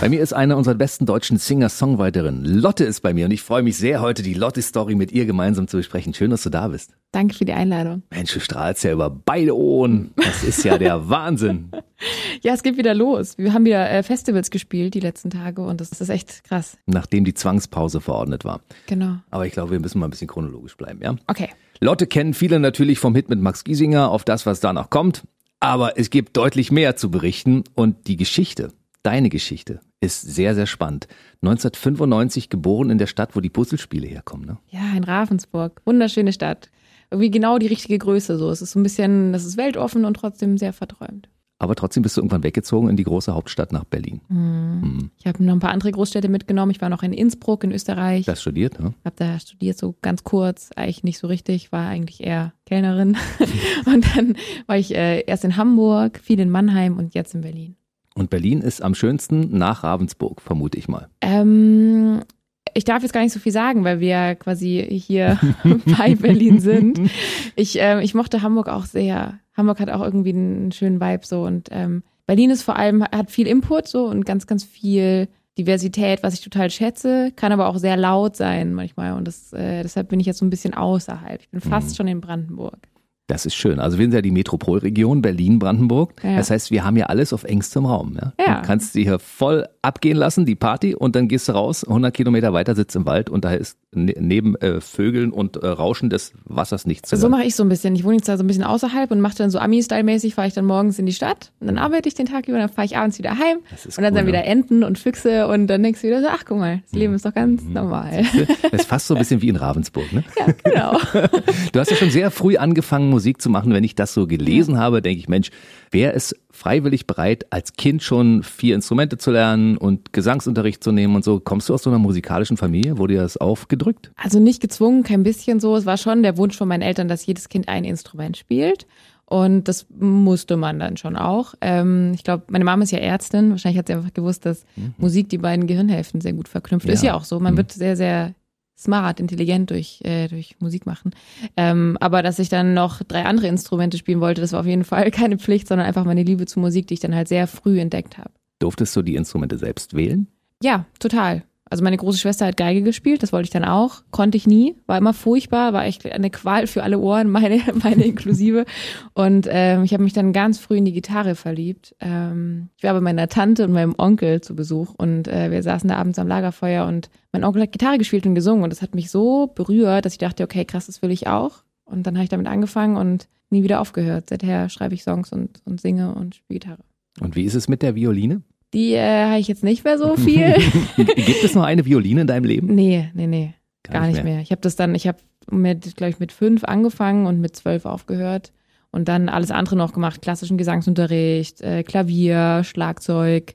Bei mir ist eine unserer besten deutschen Singer-Songwriterinnen. Lotte ist bei mir und ich freue mich sehr, heute die Lotte-Story mit ihr gemeinsam zu besprechen. Schön, dass du da bist. Danke für die Einladung. Mensch, du strahlst ja über beide Ohren. Das ist ja der Wahnsinn. Ja, es geht wieder los. Wir haben wieder äh, Festivals gespielt die letzten Tage und das ist echt krass. Nachdem die Zwangspause verordnet war. Genau. Aber ich glaube, wir müssen mal ein bisschen chronologisch bleiben, ja? Okay. Lotte kennen viele natürlich vom Hit mit Max Giesinger auf das, was danach kommt. Aber es gibt deutlich mehr zu berichten und die Geschichte, deine Geschichte, ist sehr, sehr spannend. 1995 geboren in der Stadt, wo die Puzzlespiele herkommen, ne? Ja, in Ravensburg. Wunderschöne Stadt. Irgendwie genau die richtige Größe so. Es ist so ein bisschen, das ist weltoffen und trotzdem sehr verträumt. Aber trotzdem bist du irgendwann weggezogen in die große Hauptstadt nach Berlin. Mhm. Ich habe noch ein paar andere Großstädte mitgenommen. Ich war noch in Innsbruck in Österreich. Das studiert, ne? habe da studiert so ganz kurz, eigentlich nicht so richtig, war eigentlich eher Kellnerin. und dann war ich äh, erst in Hamburg, viel in Mannheim und jetzt in Berlin. Und Berlin ist am schönsten nach Ravensburg, vermute ich mal. Ähm, ich darf jetzt gar nicht so viel sagen, weil wir quasi hier bei Berlin sind. Ich, äh, ich mochte Hamburg auch sehr. Hamburg hat auch irgendwie einen schönen Vibe so und ähm, Berlin ist vor allem hat viel Input so und ganz ganz viel Diversität, was ich total schätze, kann aber auch sehr laut sein manchmal und das, äh, deshalb bin ich jetzt so ein bisschen außerhalb. Ich bin fast Mhm. schon in Brandenburg. Das ist schön. Also wir sind ja die Metropolregion Berlin-Brandenburg. Ja. Das heißt, wir haben ja alles auf engstem Raum. Ja? Ja. Du kannst sie hier voll abgehen lassen, die Party, und dann gehst du raus, 100 Kilometer weiter sitzt im Wald und da ist ne neben äh, Vögeln und äh, Rauschen des Wassers nichts So mache ich so ein bisschen. Ich wohne jetzt da so ein bisschen außerhalb und mache dann so Ami-Style-mäßig, fahre ich dann morgens in die Stadt und dann arbeite ich den Tag über, dann fahre ich abends wieder heim und dann cool, sind wieder? Enten und Füchse und dann denkst du wieder so, ach guck mal, das Leben ist doch ganz Mhm. normal. Das ist fast so ein bisschen wie in Ravensburg. Ne? ja, genau. Du hast ja schon sehr früh angefangen, Musik zu machen. Wenn ich das so gelesen habe, denke ich, Mensch, wer ist freiwillig bereit, als Kind schon vier Instrumente zu lernen und Gesangsunterricht zu nehmen und so? Kommst du aus so einer musikalischen Familie? Wurde dir das aufgedrückt? Also nicht gezwungen, kein bisschen so. Es war schon der Wunsch von meinen Eltern, dass jedes Kind ein Instrument spielt. Und das musste man dann schon auch. Ähm, ich glaube, meine Mama ist ja Ärztin. Wahrscheinlich hat sie einfach gewusst, dass Musik die beiden Gehirnhälften sehr gut verknüpft. Ist Ja. ja auch so. Man wird sehr, sehr smart, intelligent durch, äh, durch Musik machen. Ähm, aber dass ich dann noch drei andere Instrumente spielen wollte, das war auf jeden Fall keine Pflicht, sondern einfach meine Liebe zu Musik, die ich dann halt sehr früh entdeckt habe. Durftest du die Instrumente selbst wählen? Ja, total. Also meine große Schwester hat Geige gespielt, das wollte ich dann auch, konnte ich nie, war immer furchtbar, war echt eine Qual für alle Ohren, meine, meine inklusive. Und ähm, ich habe mich dann ganz früh in die Gitarre verliebt. Ähm, ich war bei meiner Tante und meinem Onkel zu Besuch und äh, wir saßen da abends am Lagerfeuer und mein Onkel hat Gitarre gespielt und gesungen und das hat mich so berührt, dass ich dachte, okay, krass, das will ich auch. Und dann habe ich damit angefangen und nie wieder aufgehört. Seither schreibe ich Songs und, und singe und spiele Gitarre. Und wie ist es mit der Violine? Die äh, habe ich jetzt nicht mehr so viel. Gibt es noch eine Violine in deinem Leben? Nee, nee, nee. Gar, nicht mehr. Ich habe das dann, ich habe mit, glaube ich, mit fünf angefangen und mit zwölf aufgehört. Und dann alles andere noch gemacht, klassischen Gesangsunterricht, äh, Klavier, Schlagzeug.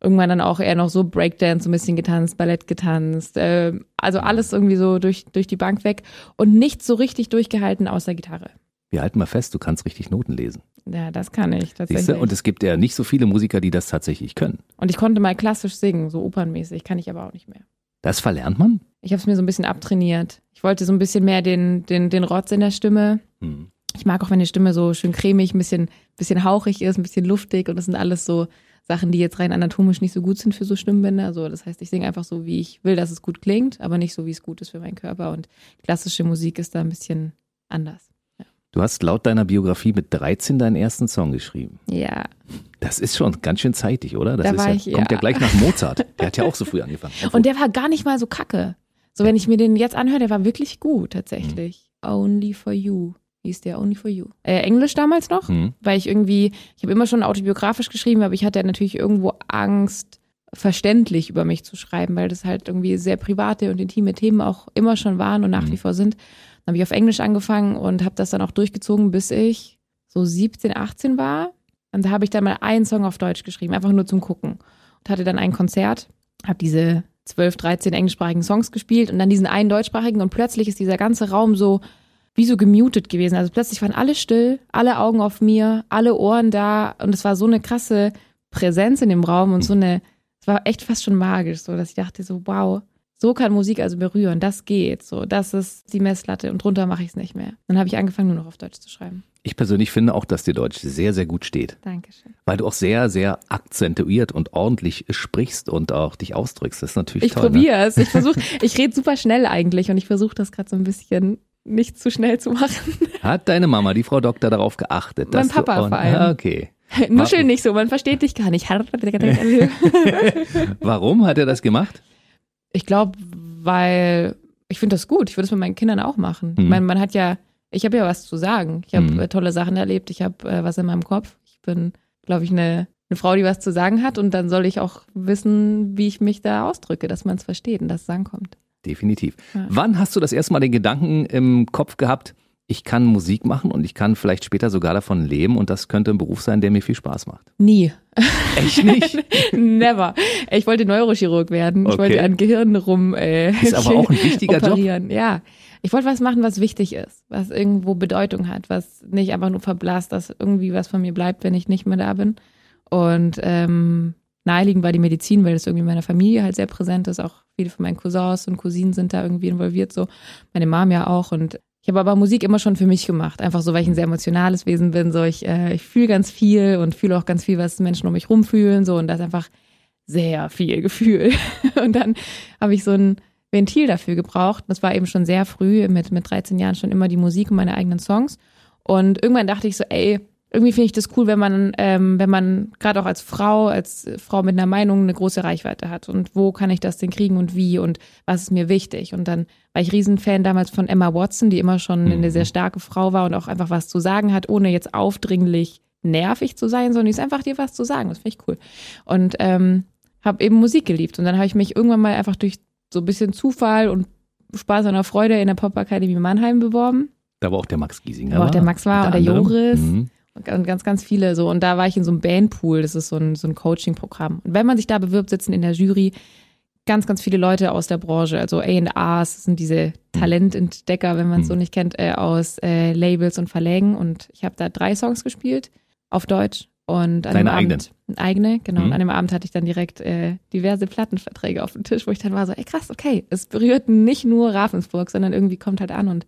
Irgendwann dann auch eher noch so Breakdance, so ein bisschen getanzt, Ballett getanzt. Äh, also alles irgendwie so durch, durch die Bank weg. Und nicht so richtig durchgehalten außer Gitarre. Wir halten mal fest, du kannst richtig Noten lesen. Ja, das kann ich Siehst tatsächlich. du? Und es gibt ja nicht so viele Musiker, die das tatsächlich können. Und ich konnte mal klassisch singen, so opernmäßig, kann ich aber auch nicht mehr. Das verlernt man? Ich habe es mir so ein bisschen abtrainiert. Ich wollte so ein bisschen mehr den, den, den Rotz in der Stimme. Hm. Ich mag auch, wenn die Stimme so schön cremig, ein bisschen, bisschen hauchig ist, ein bisschen luftig und das sind alles so Sachen, die jetzt rein anatomisch nicht so gut sind für so Stimmbänder. Also das heißt, ich singe einfach so, wie ich will, dass es gut klingt, aber nicht so, wie es gut ist für meinen Körper. Und klassische Musik ist da ein bisschen anders. Du hast laut deiner Biografie mit 13 deinen ersten Song geschrieben. Ja, Das ist schon ganz schön zeitig, oder? Das Da war ja, ich, kommt ja ja. gleich nach Mozart. Der hat ja auch so früh angefangen. und der war gar nicht mal so kacke. So, wenn ich mir den jetzt anhöre, der war wirklich gut tatsächlich. Only for you hieß der, Only for you. Äh, Englisch damals noch. Hm. weil ich irgendwie, ich habe immer schon autobiografisch geschrieben, aber ich hatte natürlich irgendwo Angst, verständlich über mich zu schreiben, weil das halt irgendwie sehr private und intime Themen auch immer schon waren und nach wie vor sind. Dann habe ich auf Englisch angefangen und habe das dann auch durchgezogen, bis ich so 17, 18 war. Und da habe ich dann mal einen Song auf Deutsch geschrieben, einfach nur zum Gucken. Und hatte dann ein Konzert, habe diese 12, 13 englischsprachigen Songs gespielt und dann diesen einen deutschsprachigen und plötzlich ist dieser ganze Raum so wie so gemutet gewesen. Also plötzlich waren alle still, alle Augen auf mir, alle Ohren da und es war so eine krasse Präsenz in dem Raum und so eine, es war echt fast schon magisch, so dass ich dachte so, wow, So kann Musik also berühren, das geht. So, das ist die Messlatte und drunter mache ich es nicht mehr. Dann habe ich angefangen, nur noch auf Deutsch zu schreiben. Ich persönlich finde auch, dass dir Deutsch sehr, sehr gut steht. Dankeschön. Weil du auch sehr, sehr akzentuiert und ordentlich sprichst und auch dich ausdrückst. Das ist natürlich Ich toll. Ne? probiere es. Ich versuche, ich rede super schnell eigentlich und ich versuche das gerade so ein bisschen nicht zu schnell zu machen. Hat deine Mama, die Frau Doktor, darauf geachtet? Mein dass du Papa on- vor allem. Ah, Okay. Nuschel nicht so, man versteht dich gar nicht. Warum hat er das gemacht? Ich glaube, weil ich finde das gut. Ich würde es mit meinen Kindern auch machen. Mhm. Ich meine, man hat ja, ich habe ja was zu sagen. Ich habe Mhm. äh, tolle Sachen erlebt. Ich habe äh, was in meinem Kopf. Ich bin, glaube ich, eine, eine Frau, die was zu sagen hat. Und dann soll ich auch wissen, wie ich mich da ausdrücke, dass man es versteht und dass es ankommt. Definitiv. Ja. Wann hast du das erste Mal den Gedanken im Kopf gehabt, ich kann Musik machen und ich kann vielleicht später sogar davon leben und das könnte ein Beruf sein, der mir viel Spaß macht? Nie. Echt nicht? Never. Ich wollte Neurochirurg werden. Ich Okay. wollte an Gehirn rum äh, Ist aber auch ein wichtiger Job. operieren. Ja. Ich wollte was machen, was wichtig ist, was irgendwo Bedeutung hat, was nicht einfach nur verblasst, dass irgendwie was von mir bleibt, wenn ich nicht mehr da bin. Und ähm, naheliegend war die Medizin, weil das irgendwie in meiner Familie halt sehr präsent ist. Auch viele von meinen Cousins und Cousinen sind da irgendwie involviert, so meine Mom ja auch. Und ich habe aber Musik immer schon für mich gemacht, einfach so, weil ich ein sehr emotionales Wesen bin. So ich, äh, ich fühle ganz viel und fühle auch ganz viel, was Menschen um mich rumfühlen. So und das ist einfach sehr viel Gefühl. Und dann habe ich so ein Ventil dafür gebraucht. Das war eben schon sehr früh, mit, mit 13 Jahren schon immer die Musik und meine eigenen Songs. Und irgendwann dachte ich so, ey, irgendwie finde ich das cool, wenn man, ähm, wenn man gerade auch als Frau, als Frau mit einer Meinung eine große Reichweite hat. Und wo kann ich das denn kriegen und wie und was ist mir wichtig? Und dann war ich Riesenfan damals von Emma Watson, die immer schon eine sehr starke Frau war und auch einfach was zu sagen hat, ohne jetzt aufdringlich nervig zu sein, sondern die ist einfach dir was zu sagen. Das finde ich cool. Und ähm, habe eben Musik geliebt. Und dann habe ich mich irgendwann mal einfach durch so ein bisschen Zufall und Spaß und Freude in der Popakademie Mannheim beworben. Da war auch der Max Giesinger. Wo auch der Max war und der. Joris. Mhm. Und ganz, ganz viele so. Und da war ich in so einem Bandpool. Das ist so ein, so ein Coaching-Programm. Und wenn man sich da bewirbt, sitzen in der Jury ganz, ganz viele Leute aus der Branche. Also A&Rs, das sind diese Talententdecker, wenn man es so nicht kennt, äh, aus äh, Labels und Verlägen. Und ich habe da drei Songs gespielt auf Deutsch. Und an Deine dem eigenen? Abend, eigene, genau. Mhm. Und an dem Abend hatte ich dann direkt äh, diverse Plattenverträge auf dem Tisch, wo ich dann war so, ey krass, okay, es berührt nicht nur Ravensburg, sondern irgendwie kommt halt an und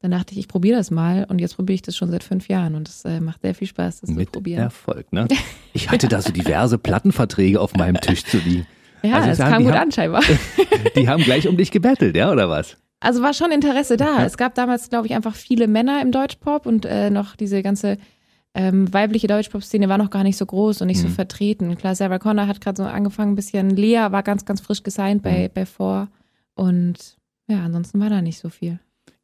dann dachte ich, ich probiere das mal und jetzt probiere ich das schon seit fünf Jahren und es äh, macht sehr viel Spaß, das Mit zu probieren. Erfolg, ne? Ich hatte da so diverse Plattenverträge auf meinem Tisch zu liegen. Ja, Also es sagen, kam gut haben- an scheinbar. Die haben gleich um dich gebettelt, ja, oder was? Also war schon Interesse da. Es gab damals, glaube ich, einfach viele Männer im Deutschpop und äh, noch diese ganze ähm, weibliche Deutschpop-Szene war noch gar nicht so groß und nicht so Mhm. vertreten. Klar, Sarah Connor hat gerade so angefangen, ein bisschen. Lea war ganz, ganz frisch gesigned bei, Mhm. bei Four. Und ja, ansonsten war da nicht so viel.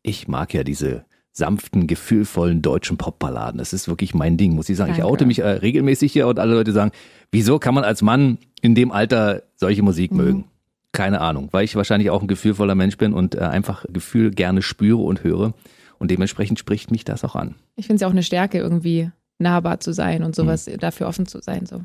Ich mag ja diese sanften, gefühlvollen deutschen Popballaden. Das ist wirklich mein Ding, muss ich sagen. Ich Danke. oute mich äh, regelmäßig hier und alle Leute sagen, wieso kann man als Mann in dem Alter solche Musik Mhm. mögen? Keine Ahnung, weil ich wahrscheinlich auch ein gefühlvoller Mensch bin und äh, einfach Gefühl gerne spüre und höre. Und dementsprechend spricht mich das auch an. Ich finde es ja auch eine Stärke, irgendwie nahbar zu sein und sowas Mhm. dafür offen zu sein. So.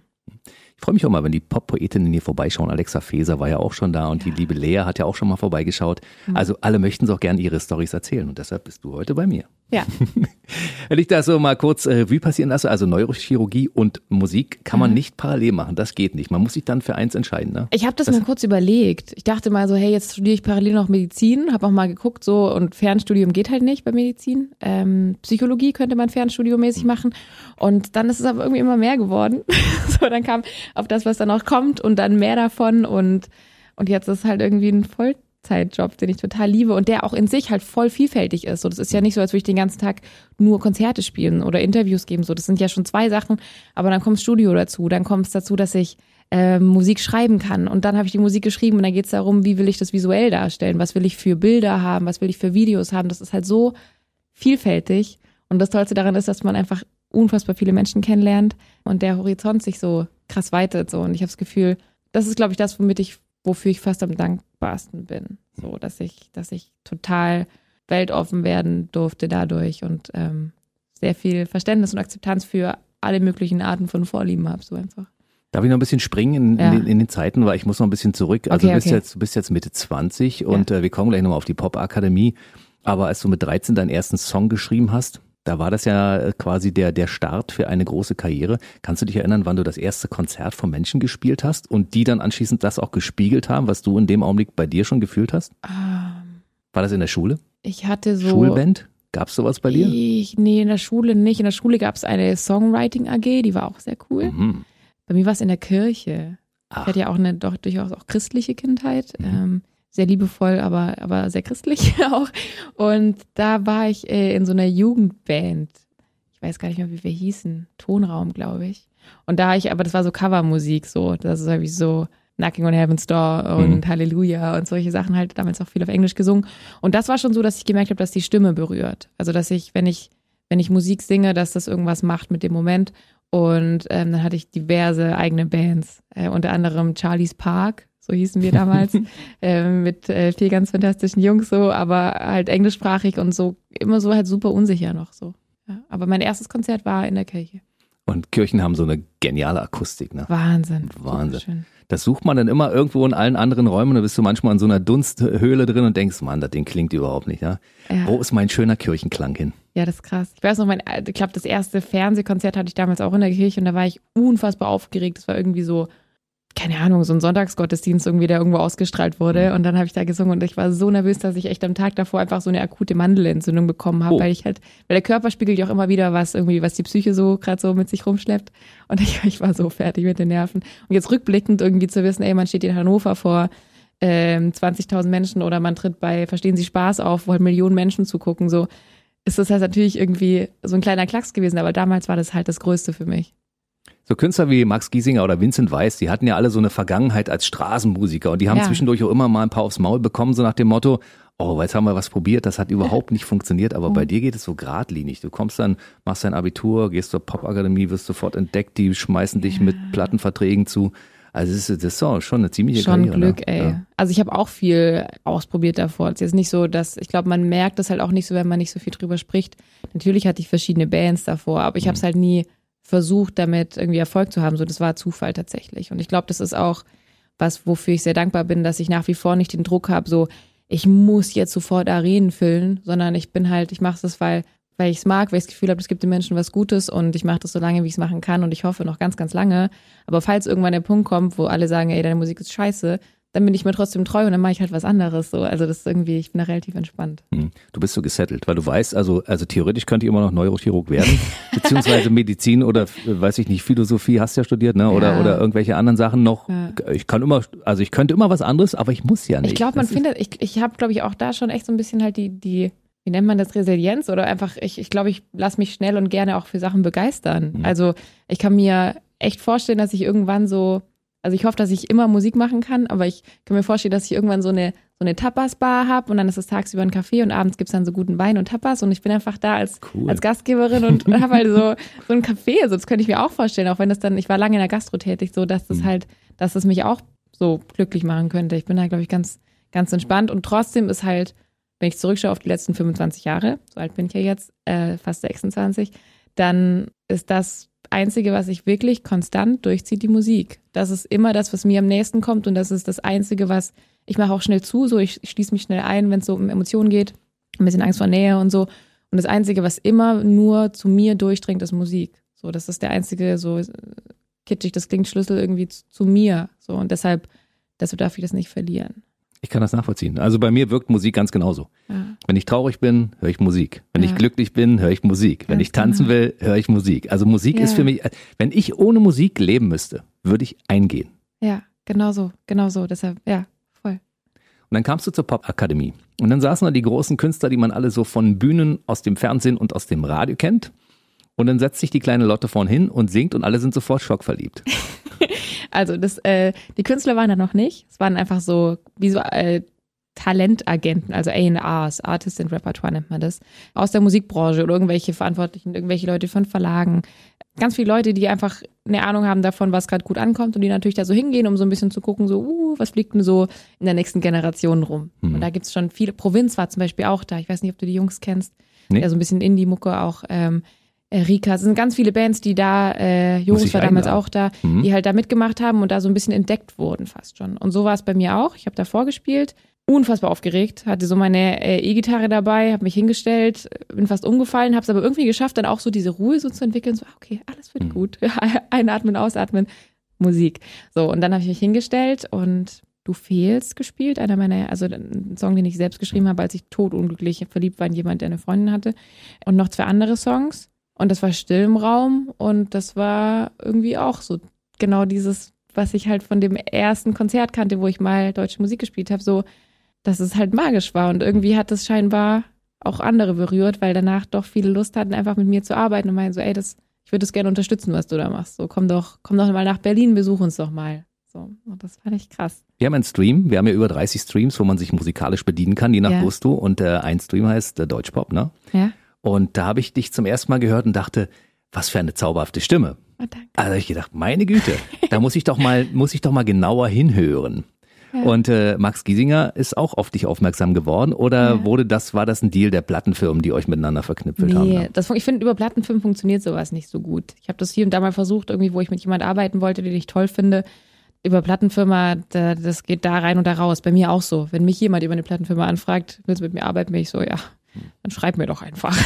Ich freue mich auch mal, wenn die Pop-Poetinnen hier vorbeischauen. Alexa Feser war ja auch schon da und die liebe Lea hat ja auch schon mal vorbeigeschaut. Mhm. Also alle möchten auch gerne ihre Storys erzählen und deshalb bist du heute bei mir. Ja, Wenn ich das so mal kurz äh, Revue passieren lasse, also Neurochirurgie und Musik kann Mhm. man nicht parallel machen. Das geht nicht. Man muss sich dann für eins entscheiden. Ne? Ich habe das, mal kurz überlegt. Ich dachte mal so, hey, jetzt studiere ich parallel noch Medizin, habe auch mal geguckt, so und Fernstudium geht halt nicht bei Medizin. Ähm, Psychologie könnte man fernstudiomäßig machen. Und dann ist es aber irgendwie immer mehr geworden. so, dann kam auf das, was dann auch kommt und dann mehr davon und, und jetzt ist halt irgendwie ein Vollzeitjob, den ich total liebe und der auch in sich halt voll vielfältig ist. So, das ist ja nicht so, als würde ich den ganzen Tag nur Konzerte spielen oder Interviews geben. So, das sind ja schon zwei Sachen, aber dann kommt Studio dazu, dann kommt es dazu, dass ich ähm, Musik schreiben kann. Und dann habe ich die Musik geschrieben und dann geht es darum, wie will ich das visuell darstellen, was will ich für Bilder haben, was will ich für Videos haben. Das ist halt so vielfältig. Und das Tollste daran ist, dass man einfach unfassbar viele Menschen kennenlernt und der Horizont sich so krass weitet. So. Und ich habe das Gefühl, das ist, glaube ich, das, womit ich, wofür ich fast am dankbarsten bin. So, dass ich, dass ich total weltoffen werden durfte dadurch und ähm, sehr viel Verständnis und Akzeptanz für alle möglichen Arten von Vorlieben habe, so einfach. Darf ich noch ein bisschen springen in, Ja. in, den, in den Zeiten, weil ich muss noch ein bisschen zurück. Also Okay, du, bist okay. jetzt, du bist jetzt Mitte 20 und äh, wir kommen gleich nochmal auf die Pop-Akademie. Aber als du mit 13 deinen ersten Song geschrieben hast, Da war das ja quasi der, der Start für eine große Karriere. Kannst du dich erinnern, wann du das erste Konzert von Menschen gespielt hast und die dann anschließend das auch gespiegelt haben, was du in dem Augenblick bei dir schon gefühlt hast? Ähm, War das in der Schule? ich hatte so. Schulband? Gab es sowas bei dir? Ich, nee, in der Schule nicht. In der Schule gab es eine Songwriting AG, die war auch sehr cool. Mhm. Bei mir war es in der Kirche. Ich Ach, hatte ja auch eine doch durchaus auch christliche Kindheit. Mhm. Ähm, sehr liebevoll, aber, aber sehr christlich auch. Und da war ich äh, in so einer Jugendband. Ich weiß gar nicht mehr, wie wir hießen. Tonraum, glaube ich. Und da ich, aber das war so Covermusik, so. Das ist irgendwie so Knocking on Heaven's Door und Mhm. Halleluja und solche Sachen halt damals auch viel auf Englisch gesungen. Und das war schon so, dass ich gemerkt habe, dass die Stimme berührt. Also, dass ich, wenn ich, wenn ich Musik singe, dass das irgendwas macht mit dem Moment. Und ähm, dann hatte ich diverse eigene Bands, äh, unter anderem Charlie's Park, so hießen wir damals, ähm, mit äh, vier ganz fantastischen Jungs so, aber halt englischsprachig und so, immer so halt super unsicher noch so. Ja, aber mein erstes Konzert war in der Kirche. Und Kirchen haben so eine geniale Akustik, ne? Wahnsinn. Wahnsinn. Das sucht man dann immer irgendwo in allen anderen Räumen. Da bist du manchmal in so einer Dunsthöhle drin und denkst, Mann, das Ding klingt überhaupt nicht. Ja? Ja. Wo ist mein schöner Kirchenklang hin? Ja, das ist krass. Ich weiß noch, mein, ich glaube, das erste Fernsehkonzert hatte ich damals auch in der Kirche und da war ich unfassbar aufgeregt. Das war irgendwie so, keine Ahnung, so ein Sonntagsgottesdienst irgendwie, der irgendwo ausgestrahlt wurde. Und dann habe ich da gesungen und ich war so nervös, dass ich echt am Tag davor einfach so eine akute Mandelentzündung bekommen habe, Oh. weil ich halt, weil der Körper spiegelt ja auch immer wieder was irgendwie, was die Psyche so gerade so mit sich rumschleppt. Und ich, ich war so fertig mit den Nerven. Und jetzt rückblickend irgendwie zu wissen, ey, man steht in Hannover vor ähm, 20.000 Menschen oder man tritt bei Verstehen Sie Spaß auf, wo halt Millionen Menschen zugucken, so ist das halt natürlich irgendwie so ein kleiner Klacks gewesen, aber damals war das halt das Größte für mich. So Künstler wie Max Giesinger oder Vincent Weiss, die hatten ja alle so eine Vergangenheit als Straßenmusiker und die haben Ja. zwischendurch auch immer mal ein paar aufs Maul bekommen, so nach dem Motto, oh, jetzt haben wir was probiert, das hat überhaupt nicht funktioniert, aber bei dir geht es so geradlinig. Du kommst dann, machst dein Abitur, gehst zur Popakademie, wirst sofort entdeckt, die schmeißen dich mit Plattenverträgen zu. Also das ist, das ist auch schon eine ziemliche Schon Karriere. Glück, ne? ey. Ja. Also ich habe auch viel ausprobiert davor. Es ist jetzt nicht so, dass, ich glaube, man merkt das halt auch nicht so, wenn man nicht so viel drüber spricht. Natürlich hatte ich verschiedene Bands davor, aber ich habe es halt nie versucht, damit irgendwie Erfolg zu haben. So, das war Zufall tatsächlich. Und ich glaube, das ist auch was, wofür ich sehr dankbar bin, dass ich nach wie vor nicht den Druck habe, so, ich muss jetzt sofort Arenen füllen, sondern ich bin halt, ich mache das, weil, weil ich es mag, weil ich das Gefühl habe, es gibt den Menschen was Gutes und ich mache das so lange, wie ich es machen kann und ich hoffe noch ganz, ganz lange. Aber falls irgendwann der Punkt kommt, wo alle sagen, ey, deine Musik ist scheiße, dann bin ich mir trotzdem treu und dann mache ich halt was anderes. So. Also das ist irgendwie, ich bin da relativ entspannt. Hm. Du bist so gesettelt, weil du weißt, also, also theoretisch könnte ich immer noch Neurochirurg werden, beziehungsweise Medizin oder, äh, weiß ich nicht, Philosophie hast ja studiert, ne, oder, Ja. oder irgendwelche anderen Sachen noch. Ja. Ich kann immer, also ich könnte immer was anderes, aber ich muss ja nicht. Ich glaube, man Das findet, ich, ich habe, glaube ich, auch da schon echt so ein bisschen halt die, die, wie nennt man das, Resilienz oder einfach, ich, ich glaube, ich lasse mich schnell und gerne auch für Sachen begeistern. Mhm. Also ich kann mir echt vorstellen, dass ich irgendwann so, also ich hoffe, dass ich immer Musik machen kann, aber ich kann mir vorstellen, dass ich irgendwann so eine, so eine Tapas-Bar habe und dann ist es tagsüber ein Café und abends gibt's dann so guten Wein und Tapas und ich bin einfach da als, Cool. als Gastgeberin und habe halt so, so ein Café. Also das könnte ich mir auch vorstellen, auch wenn das dann, ich war lange in der Gastro tätig, so dass das Mhm. halt, dass es mich auch so glücklich machen könnte. Ich bin da, glaube ich, ganz, ganz entspannt und trotzdem ist halt, wenn ich zurückschaue auf die letzten 25 Jahre, so alt bin ich ja jetzt, äh, fast 26, dann ist das Einzige, was ich wirklich konstant durchzieht, die Musik. Das ist immer das, was mir am nächsten kommt und das ist das Einzige, was ich mache auch schnell zu, so ich, ich schließe mich schnell ein, wenn es so um Emotionen geht, ein bisschen Angst vor Nähe und so. Und das Einzige, was immer nur zu mir durchdringt, ist Musik. So, das ist der einzige, so äh, kitschig, das klingt Schlüssel irgendwie zu, zu mir. So, und deshalb, deshalb darf ich das nicht verlieren. Ich kann das nachvollziehen. Also bei mir wirkt Musik ganz genauso. Ja. Wenn ich traurig bin, höre ich Musik. Wenn ich Ja. glücklich bin, höre ich Musik. Wenn Ganz ich tanzen genau. will, höre ich Musik. Also Musik ist Ja. für mich, wenn ich ohne Musik leben müsste, würde ich eingehen. Ja, genau so, genau so. Deshalb, ja, voll. Und dann kamst du zur Popakademie. Und dann saßen da die großen Künstler, die man alle so von Bühnen aus dem Fernsehen und aus dem Radio kennt. Und dann setzt sich die kleine Lotte vorn hin und singt und alle sind sofort schockverliebt. Also das, äh, die Künstler waren da noch nicht. Es waren einfach so wie so äh, Talentagenten, also A&Rs, Artist and Repertoire nennt man das, aus der Musikbranche oder irgendwelche Verantwortlichen, irgendwelche Leute von Verlagen. Ganz viele Leute, die einfach eine Ahnung haben davon, was gerade gut ankommt und die natürlich da so hingehen, um so ein bisschen zu gucken, so, uh, was fliegt denn so in der nächsten Generation rum. Mhm. Und da gibt's schon viele, Provinz war zum Beispiel auch da, ich weiß nicht, ob du die Jungs kennst, Nee. ja, so ein bisschen Indie-Mucke auch, ähm, Rika, es sind ganz viele Bands, die da, äh, Joris war damals auch da, Mhm. die halt da mitgemacht haben und da so ein bisschen entdeckt wurden fast schon. Und so war es bei mir auch. Ich habe davor gespielt, unfassbar aufgeregt, hatte so meine äh, E-Gitarre dabei, habe mich hingestellt, bin fast umgefallen, habe es aber irgendwie geschafft, dann auch so diese Ruhe so zu entwickeln, so, ah, okay, alles wird Mhm. gut. Einatmen, ausatmen, Musik. So, und dann habe ich mich hingestellt und Du fehlst gespielt, einer meiner, also ein Song, den ich selbst geschrieben habe, als ich totunglücklich verliebt war in jemand, der eine Freundin hatte. Und noch zwei andere Songs. Und das war still im Raum und das war irgendwie auch so genau dieses, was ich halt von dem ersten Konzert kannte, wo ich mal deutsche Musik gespielt habe, so, dass es halt magisch war. Und irgendwie hat es scheinbar auch andere berührt, weil danach doch viele Lust hatten, einfach mit mir zu arbeiten und meinen so, ey, das, ich würde das gerne unterstützen, was du da machst. So, komm doch, komm doch mal nach Berlin, besuch uns doch mal. So, und das fand ich krass. Wir haben einen Stream, wir haben ja über 30 Streams, wo man sich musikalisch bedienen kann, je nach Ja. Gusto. Und äh, ein Stream heißt äh, Deutschpop, ne? Ja? Und da habe ich dich zum ersten Mal gehört und dachte, was für eine zauberhafte Stimme. Oh. Also ich gedacht, meine Güte, da muss ich doch mal, muss ich doch mal genauer hinhören. Ja. Und äh, Max Giesinger ist auch auf dich aufmerksam geworden oder Ja. wurde das, war das ein Deal der Plattenfirmen, die euch miteinander verknüpft haben? Nee, Ne? das, ich finde, über Plattenfilm funktioniert sowas nicht so gut. Ich habe das hier und da mal versucht, irgendwie, wo ich mit jemand arbeiten wollte, den ich toll finde. Über Plattenfirma, da, das geht da rein und da raus. Bei mir auch so. Wenn mich jemand über eine Plattenfirma anfragt, willst du mit mir arbeiten, bin ich so, ja, dann schreib mir doch einfach.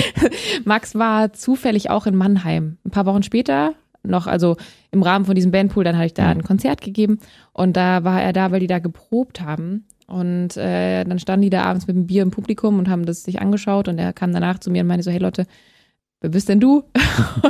Max war zufällig auch in Mannheim. Ein paar Wochen später, noch, also im Rahmen von diesem Bandpool, dann habe ich da ein Konzert gegeben und da war er da, weil die da geprobt haben. Und äh, dann standen die da abends mit dem Bier im Publikum und haben das sich angeschaut und er kam danach zu mir und meinte so, hey Lotte, wer bist denn du?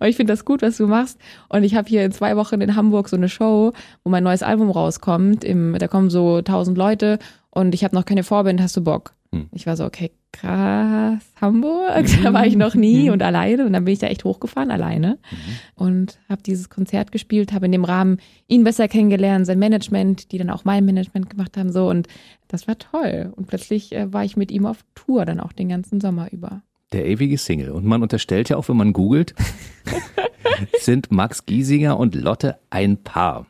und ich finde das gut, was du machst. Und ich habe hier in zwei Wochen in Hamburg so eine Show, wo mein neues Album rauskommt. Im, da kommen so tausend Leute und ich habe noch keine Vorband, hast du Bock? Hm. Ich war so, okay, krass, Hamburg, da war ich noch nie und alleine. Und dann bin ich da echt hochgefahren, alleine. Und habe dieses Konzert gespielt, habe in dem Rahmen ihn besser kennengelernt, sein Management, die dann auch mein Management gemacht haben, so. Und das war toll. Und plötzlich äh, war ich mit ihm auf Tour, dann auch den ganzen Sommer über. Der ewige Single. Und man unterstellt ja auch, wenn man googelt, sind Max Giesinger und Lotte ein Paar.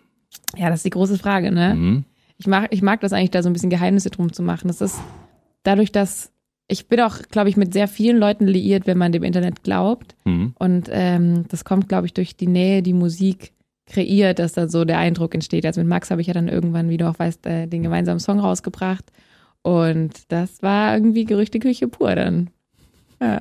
Ja, das ist die große Frage, ne? Mhm. Ich mag, ich mag das eigentlich, da so ein bisschen Geheimnisse drum zu machen. Das ist dadurch, dass ich bin auch, glaube ich, mit sehr vielen Leuten liiert, wenn man dem Internet glaubt. Mhm. Und ähm, das kommt, glaube ich, durch die Nähe, die Musik kreiert, dass da so der Eindruck entsteht. Also mit Max habe ich ja dann irgendwann, wie du auch weißt, äh, den gemeinsamen Song rausgebracht. Und das war irgendwie Gerüchteküche pur dann. Ja.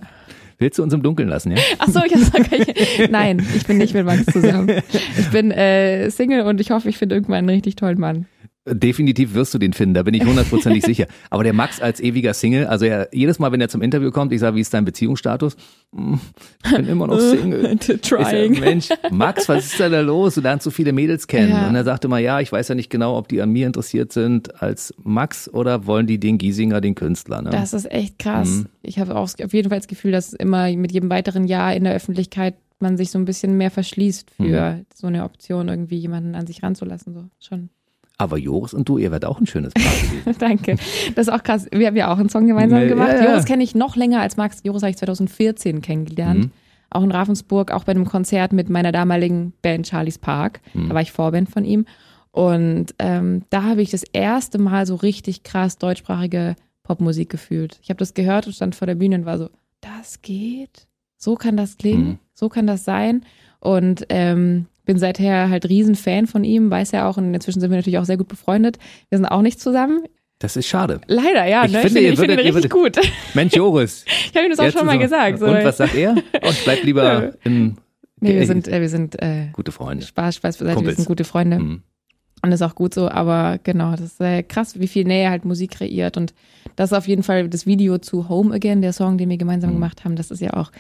Willst du uns im Dunkeln lassen, ja? Ach so, ich nicht. Nein, ich bin nicht mit Max zusammen. Ich bin äh, Single und ich hoffe, ich finde irgendwann einen richtig tollen Mann. Definitiv wirst du den finden, da bin ich hundertprozentig sicher. Aber der Max als ewiger Single, also er, jedes Mal, wenn er zum Interview kommt, ich sage, wie ist dein Beziehungsstatus? Hm, Ich bin immer noch Single. Ich sag, Mensch, Max, was ist da, da los? Du lernst so viele Mädels kennen. Ja. Und er sagte mal, ja, ich weiß ja nicht genau, ob die an mir interessiert sind als Max oder wollen die den Giesinger, den Künstler. Ne? Das ist echt krass. Mhm. Ich habe auch auf jeden Fall das Gefühl, dass immer mit jedem weiteren Jahr in der Öffentlichkeit man sich so ein bisschen mehr verschließt für Mhm. so eine Option, irgendwie jemanden an sich ranzulassen. So schon. Aber Joris und du, ihr werdet auch ein schönes Paar gewesen. Danke. Das ist auch krass. Wir haben ja auch einen Song gemeinsam Ja, gemacht. ja, ja. Joris kenne ich noch länger als Max. Joris habe ich 2014 kennengelernt. Mhm. Auch in Ravensburg, auch bei einem Konzert mit meiner damaligen Band Charlie's Park. Mhm. Da war ich Vorband von ihm. Und ähm, da habe ich das erste Mal so richtig krass deutschsprachige Popmusik gefühlt. Ich habe das gehört und stand vor der Bühne und war so, das geht? So kann das klingen? Mhm. So kann das sein? Und ähm, bin seither halt Riesenfan von ihm, weiß ja auch, und inzwischen sind wir natürlich auch sehr gut befreundet. Wir sind auch nicht zusammen. Das ist schade. Leider, ja. Ich ne? finde, ich finde, ihn würdet- richtig gut. Mensch, Joris. Ich habe ihm das auch schon mal so- gesagt. So. Und was sagt er? Oh, ich bleib lieber in nee, wir sind, äh, wir sind äh, gute Freunde. Spaß, Spaß beiseite, wir sind gute Freunde. Mhm. Und das ist auch gut so, aber genau, das ist äh, krass, wie viel Nähe halt Musik kreiert. Und das ist auf jeden Fall das Video zu Home Again, der Song, den wir gemeinsam Mhm. gemacht haben, das ist ja auch,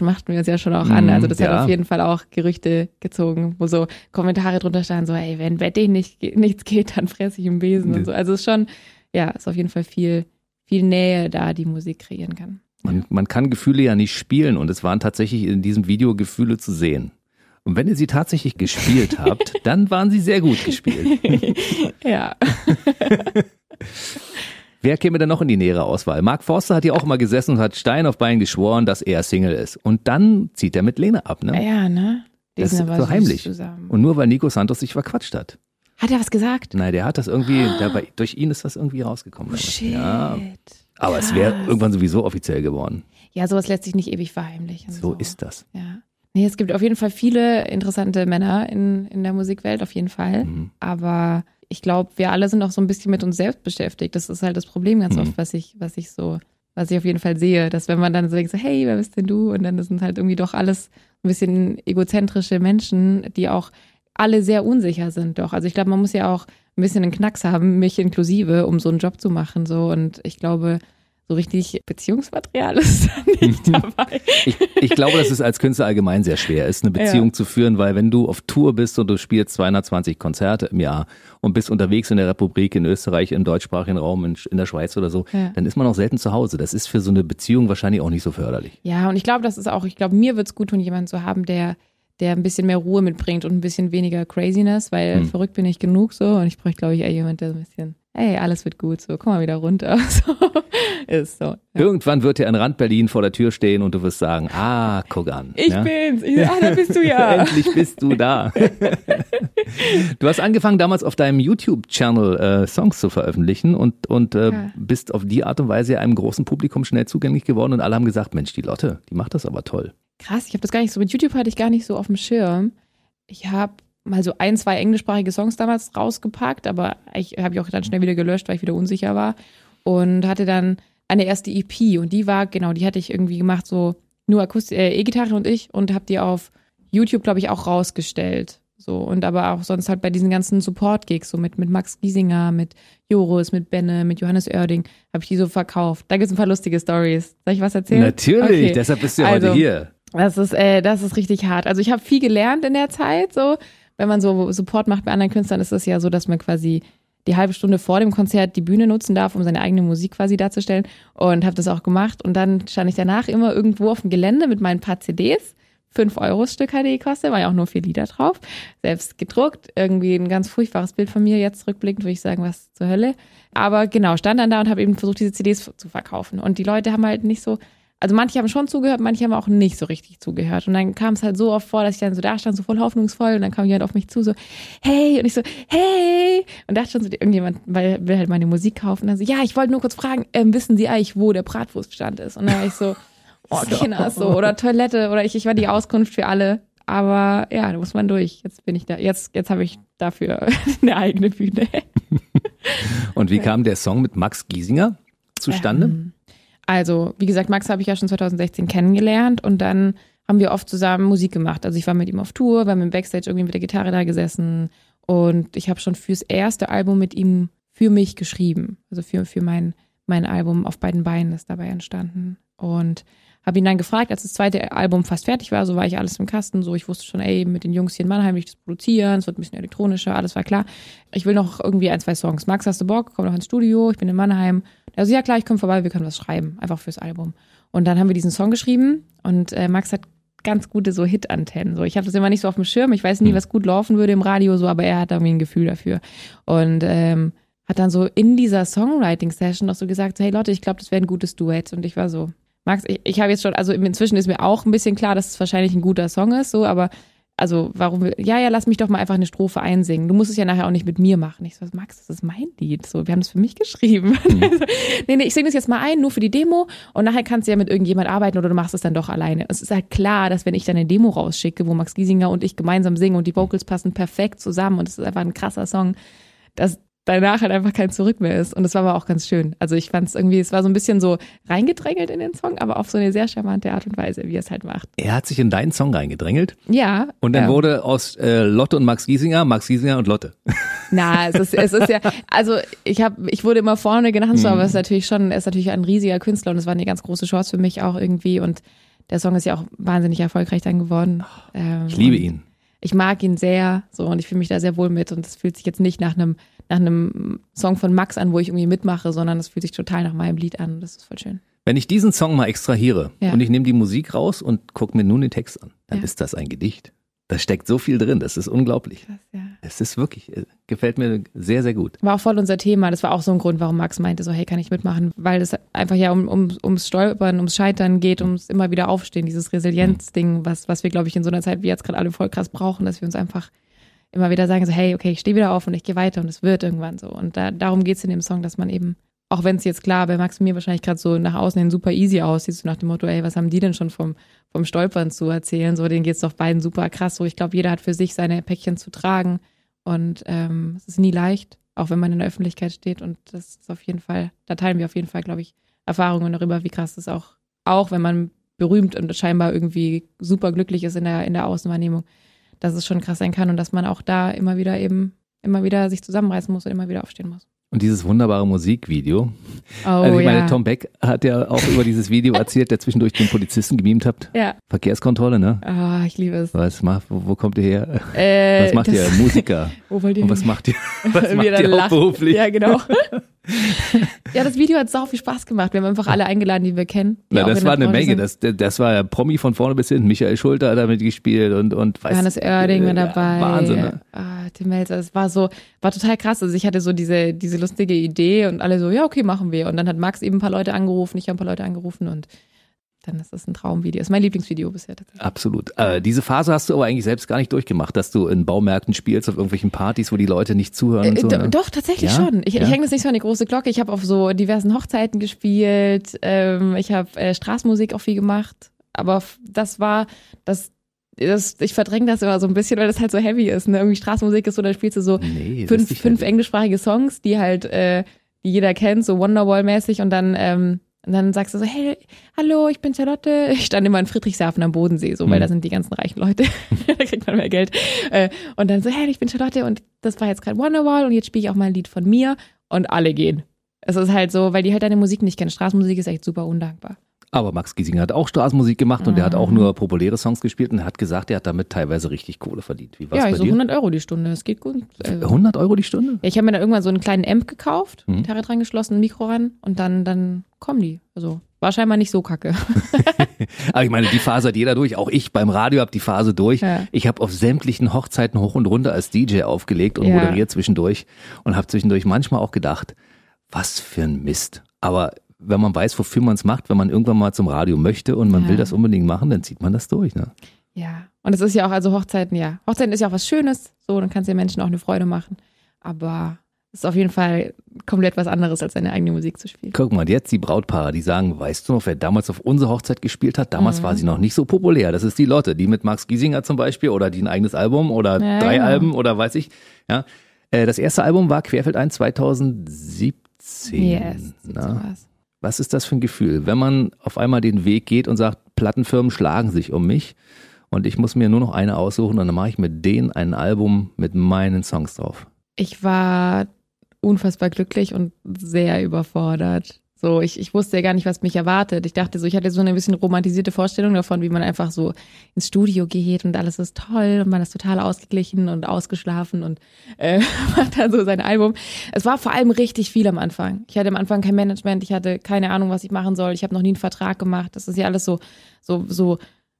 machten wir uns ja schon auch an. Also das Ja. hat auf jeden Fall auch Gerüchte gezogen, wo so Kommentare drunter standen, so, ey, wenn bei denen nicht, nichts geht, dann fresse ich im Besen und so. Also es ist schon, ja, ist auf jeden Fall viel, viel Nähe da, die Musik kreieren kann. Man, man kann Gefühle ja nicht spielen und es waren tatsächlich in diesem Video Gefühle zu sehen. Und wenn ihr sie tatsächlich gespielt habt, dann waren sie sehr gut gespielt. Ja. Wer käme denn noch in die nähere Auswahl? Mark Forster hat ja auch mal gesessen und hat Stein auf Bein geschworen, dass er Single ist. Und dann zieht er mit Lene ab, ne? Ja, ne? Die Das ist so heimlich. Zusammen. Und nur weil Nico Santos sich verquatscht hat. Hat er was gesagt? Nein, der hat das irgendwie, bei, durch ihn ist das irgendwie rausgekommen. Oh, shit. Ja, aber es wäre Krass. irgendwann sowieso offiziell geworden. Ja, sowas lässt sich nicht ewig verheimlichen. So ist das. Ja. Nee, es gibt auf jeden Fall viele interessante Männer in, in der Musikwelt, auf jeden Fall. Mhm. Aber ich glaube, wir alle sind auch so ein bisschen mit uns selbst beschäftigt. Das ist halt das Problem ganz Mhm. oft, was ich, was ich so, was ich auf jeden Fall sehe, dass wenn man dann so denkt, so, hey, wer bist denn du? Und dann sind halt irgendwie doch alles ein bisschen egozentrische Menschen, die auch alle sehr unsicher sind doch. Also ich glaube, man muss ja auch ein bisschen einen Knacks haben, mich inklusive, um so einen Job zu machen. So und ich glaube, so richtig Beziehungsmaterial ist da nicht dabei. Ich, ich glaube, dass es als Künstler allgemein sehr schwer ist, eine Beziehung Ja. zu führen, weil wenn du auf Tour bist und du spielst 220 Konzerte im Jahr und bist unterwegs in der Republik, in Österreich, im deutschsprachigen Raum, in, in der Schweiz oder so, Ja. dann ist man auch selten zu Hause. Das ist für so eine Beziehung wahrscheinlich auch nicht so förderlich. Ja, und ich glaube, das ist auch, ich glaube, mir wird's gut tun, jemanden zu haben, der, der ein bisschen mehr Ruhe mitbringt und ein bisschen weniger Craziness, weil Hm. verrückt bin ich genug so und ich bräuchte, glaube ich, eher jemand, der so ein bisschen, hey, alles wird gut, so, komm mal wieder runter. So, ist so. Ja. Irgendwann wird dir ein Rand Berlin vor der Tür stehen und du wirst sagen, ah, guck an. Ich ja? bin's. Ich, ah, da bist du ja. Endlich bist du da. du hast angefangen damals auf deinem YouTube-Channel äh, Songs zu veröffentlichen und, und äh, Ja. bist auf die Art und Weise einem großen Publikum schnell zugänglich geworden und alle haben gesagt, Mensch, die Lotte, die macht das aber toll. Krass, ich habe das gar nicht so, mit YouTube hatte ich gar nicht so auf dem Schirm. Ich habe mal so ein, zwei englischsprachige Songs damals rausgepackt, aber ich habe ich auch dann schnell wieder gelöscht, weil ich wieder unsicher war. Und hatte dann eine erste EP und die war, genau, die hatte ich irgendwie gemacht, so nur Akustik, äh, E-Gitarre und ich und habe die auf YouTube, glaube ich, auch rausgestellt. So, und aber auch sonst halt bei diesen ganzen Support-Gigs, so mit, mit Max Giesinger, mit Joris, mit Benne, mit Johannes Oerding, habe ich die so verkauft. Da gibt's ein paar lustige Stories. Soll ich was erzählen? Natürlich, Okay. deshalb bist du ja Also, heute hier. Das ist, äh, das ist richtig hart. Also ich habe viel gelernt in der Zeit. So, wenn man so Support macht bei anderen Künstlern, ist es ja so, dass man quasi die halbe Stunde vor dem Konzert die Bühne nutzen darf, um seine eigene Musik quasi darzustellen. Und habe das auch gemacht. Und dann stand ich danach immer irgendwo auf dem Gelände mit meinen paar CDs. 5 Euro Stück hatte die gekostet, war ja auch nur vier Lieder drauf. Selbst gedruckt, irgendwie ein ganz furchtbares Bild von mir. Jetzt rückblickend würde ich sagen, was zur Hölle. Aber genau, stand dann da und habe eben versucht, diese CDs zu verkaufen. Und die Leute haben halt nicht so, also manche haben schon zugehört, manche haben auch nicht so richtig zugehört. Und dann kam es halt so oft vor, dass ich dann so da stand, so voll hoffnungsvoll. Und dann kam jemand auf mich zu, so, hey. Und ich so, hey. Und dachte schon so, irgendjemand weil, will halt meine Musik kaufen. Und dann so, ja, ich wollte nur kurz fragen, ähm, wissen Sie eigentlich, wo der Bratwurststand ist? Und dann war ich so, oh, Kinder, so. Oder Toilette. Oder ich, ich war die Auskunft für alle. Aber ja, da muss man durch. Jetzt bin ich da. Jetzt, jetzt habe ich dafür eine eigene Bühne. Und wie kam der Song mit Max Giesinger zustande? Ähm, Also, wie gesagt, Max habe ich ja schon 2016 kennengelernt und dann haben wir oft zusammen Musik gemacht. Also ich war mit ihm auf Tour, wir haben im Backstage irgendwie mit der Gitarre da gesessen und ich habe schon fürs erste Album mit ihm für mich geschrieben. Also für, für mein, mein Album auf beiden Beinen ist dabei entstanden. Und habe ihn dann gefragt, als das zweite Album fast fertig war, so war ich alles im Kasten, so ich wusste schon, ey, mit den Jungs hier in Mannheim will ich das produzieren, es wird ein bisschen elektronischer, alles war klar. Ich will noch irgendwie ein, zwei Songs. Max, hast du Bock? Komm noch ins Studio, ich bin in Mannheim. Also ja klar, ich komme vorbei, wir können was schreiben, einfach fürs Album. Und dann haben wir diesen Song geschrieben und äh, Max hat ganz gute so Hit-Antennen. So, ich habe das immer nicht so auf dem Schirm. Ich weiß nie, was gut laufen würde im Radio, so, aber er hat irgendwie ein Gefühl dafür. Und ähm, hat dann so in dieser Songwriting-Session noch so gesagt, hey Leute, ich glaube, das wäre ein gutes Duett. Und ich war so, Max, ich, ich habe jetzt schon, also inzwischen ist mir auch ein bisschen klar, dass es wahrscheinlich ein guter Song ist, so, aber also warum, will- ja, ja, lass mich doch mal einfach eine Strophe einsingen. Du musst es ja nachher auch nicht mit mir machen. Ich so, Max, das ist mein Lied. So, wir haben das für mich geschrieben. nee, nee, ich singe das jetzt mal ein, nur für die Demo und nachher kannst du ja mit irgendjemand arbeiten oder du machst es dann doch alleine. Es ist halt klar, dass wenn ich dann eine Demo rausschicke, wo Max Giesinger und ich gemeinsam singen und die Vocals passen perfekt zusammen und es ist einfach ein krasser Song, dass danach halt einfach kein Zurück mehr ist. Und das war aber auch ganz schön. Also ich fand es irgendwie, es war so ein bisschen so reingedrängelt in den Song, aber auf so eine sehr charmante Art und Weise, wie er es halt macht. Er hat sich in deinen Song reingedrängelt Ja. und dann ja. wurde aus äh, Lotte und Max Giesinger Max Giesinger und Lotte. Na, es ist, es ist ja, also ich habe, ich wurde immer vorne genannt, so, aber es ist natürlich schon, er ist natürlich ein riesiger Künstler und es war eine ganz große Chance für mich auch irgendwie und der Song ist ja auch wahnsinnig erfolgreich dann geworden. Ähm, Ich liebe ihn. Ich mag ihn sehr, so und ich fühle mich da sehr wohl mit und es fühlt sich jetzt nicht nach einem nach einem Song von Max an, wo ich irgendwie mitmache, sondern es fühlt sich total nach meinem Lied an. Das ist voll schön. Wenn ich diesen Song mal extrahiere Ja. und ich nehme die Musik raus und gucke mir nun den Text an, dann Ja. ist das ein Gedicht. Da steckt so viel drin, das ist unglaublich. Krass, ja. Es ist wirklich, äh, gefällt mir sehr, sehr gut. War auch voll unser Thema. Das war auch so ein Grund, warum Max meinte, so, hey, kann ich mitmachen? Weil es einfach ja um, um, ums Stolpern, ums Scheitern geht, ums immer wieder aufstehen, dieses Resilienzding, was, was wir, glaube ich, in so einer Zeit wie jetzt gerade alle voll krass brauchen, dass wir uns einfach immer wieder sagen, so, hey, okay, ich stehe wieder auf und ich gehe weiter und es wird irgendwann so. Und da, darum geht's in dem Song, dass man eben, auch wenn es jetzt klar bei Max und mir wahrscheinlich gerade so nach außen hin super easy aussieht, so nach dem Motto, ey, was haben die denn schon vom, vom Stolpern zu erzählen? So, denen geht's doch beiden super krass. So, ich glaube, jeder hat für sich seine Päckchen zu tragen und ähm, es ist nie leicht. auch wenn man in der Öffentlichkeit steht. Und das ist auf jeden Fall, da teilen wir auf jeden Fall, glaube ich, Erfahrungen darüber, wie krass das auch, auch wenn man berühmt und scheinbar irgendwie super glücklich ist in der, in der Außenwahrnehmung, dass es schon krass sein kann und dass man auch da immer wieder eben, immer wieder sich zusammenreißen muss und immer wieder aufstehen muss. Und dieses wunderbare Musikvideo. Oh, also ich ja. meine, Tom Beck hat ja auch über dieses Video erzählt, der zwischendurch den Polizisten gemimt hat. Ja, Verkehrskontrolle, ne? oh, ich liebe es. Was macht, wo, wo kommt ihr her? Äh, Was macht ihr? Musiker. Wo wollt ihr Und was macht ihr? Was macht ihr lacht. hauptberuflich? Ja, genau. Ja, das Video hat sau viel Spaß gemacht. Wir haben einfach alle eingeladen, die wir kennen. die Na, das war eine Menge. sind. Das, das war ja Promi von vorne bis hinten. Michael Schulter hat damit gespielt und, und weiß, Johannes Oerding war äh, dabei. Wahnsinn, ne? Ah, Tim Melzer. Es war so, war total krass. Also ich hatte so diese, diese lustige Idee und alle so, ja, okay, machen wir. Und dann hat Max eben ein paar Leute angerufen, ich habe ein paar Leute angerufen und dann ist das ein Traumvideo. Das ist mein Lieblingsvideo bisher tatsächlich. Absolut. Äh, diese Phase hast du aber eigentlich selbst gar nicht durchgemacht, dass du in Baumärkten spielst, auf irgendwelchen Partys, wo die Leute nicht zuhören und Äh, so. ne? Doch, tatsächlich Ja? schon. Ich, Ja? ich hänge das nicht so an die große Glocke. Ich habe auf so diversen Hochzeiten gespielt. Ähm, ich habe äh, Straßenmusik auch viel gemacht. Aber das war, das, das, ich verdränge das immer so ein bisschen, weil das halt so heavy ist. Ne? Irgendwie Straßenmusik ist so, dann spielst du so Nee, fünf, fünf englischsprachige Songs, die halt, äh, die jeder kennt, so Wonderwall-mäßig und dann, ähm, und dann sagst du so, hey, hallo, ich bin Charlotte. Ich stand immer in Friedrichshafen am Bodensee, so, weil Mhm. da sind die ganzen reichen Leute. da kriegt man mehr Geld. Äh, und dann so, hey, ich bin Charlotte und das war jetzt gerade Wonderwall und jetzt spiele ich auch mal ein Lied von mir und alle gehen. Es ist halt so, weil die halt deine Musik nicht kennen. Straßenmusik ist echt super undankbar. Aber Max Giesinger hat auch Straßenmusik gemacht und der hat auch Mhm. nur populäre Songs gespielt und er hat gesagt, er hat damit teilweise richtig Kohle verdient. Wie war's ja, bei so dir? 100 Euro die Stunde, das geht gut. Äh, 100 Euro die Stunde? Ja, ich habe mir dann irgendwann so einen kleinen Amp gekauft, Mhm. Gitarre dran geschlossen, ein Mikro ran und dann, dann kommen die. Also war scheinbar nicht so kacke. Aber ich meine, die Phase hat jeder durch. Auch ich beim Radio habe die Phase durch. Ja. Ich habe auf sämtlichen Hochzeiten hoch und runter als DJ aufgelegt und Ja. moderiert zwischendurch und habe zwischendurch manchmal auch gedacht, was für ein Mist. Aber wenn man weiß, wofür man es macht, wenn man irgendwann mal zum Radio möchte und man Ja. will das unbedingt machen, dann zieht man das durch. Ne? Ja. Und es ist ja auch, also Hochzeiten, ja. Hochzeiten ist ja auch was Schönes, so, dann kannst du den Menschen auch eine Freude machen. Aber es ist auf jeden Fall komplett was anderes, als seine eigene Musik zu spielen. Guck mal, jetzt die Brautpaare, die sagen, weißt du noch, wer damals auf unserer Hochzeit gespielt hat? Damals Mhm. war sie noch nicht so populär. Das ist die Lotte, die mit Max Giesinger zum Beispiel oder die ein eigenes Album oder Ja, drei genau. Alben oder weiß ich. Ja, Äh, das erste Album war Querfeld ein 2017. Yes, Na, was. ist das für ein Gefühl, wenn man auf einmal den Weg geht und sagt, Plattenfirmen schlagen sich um mich und ich muss mir nur noch eine aussuchen und dann mache ich mit denen ein Album mit meinen Songs drauf. Ich war unfassbar glücklich und sehr überfordert. So, ich, ich wusste ja gar nicht, was mich erwartet. Ich dachte so, ich hatte so eine bisschen romantisierte Vorstellung davon, wie man einfach so ins Studio geht und alles ist toll und man ist total ausgeglichen und ausgeschlafen und äh, macht dann so sein Album. Es war vor allem richtig viel am Anfang. Ich hatte am Anfang kein Management, ich hatte keine Ahnung, was ich machen soll. Ich habe noch nie einen Vertrag gemacht. Das ist ja alles so, so, so,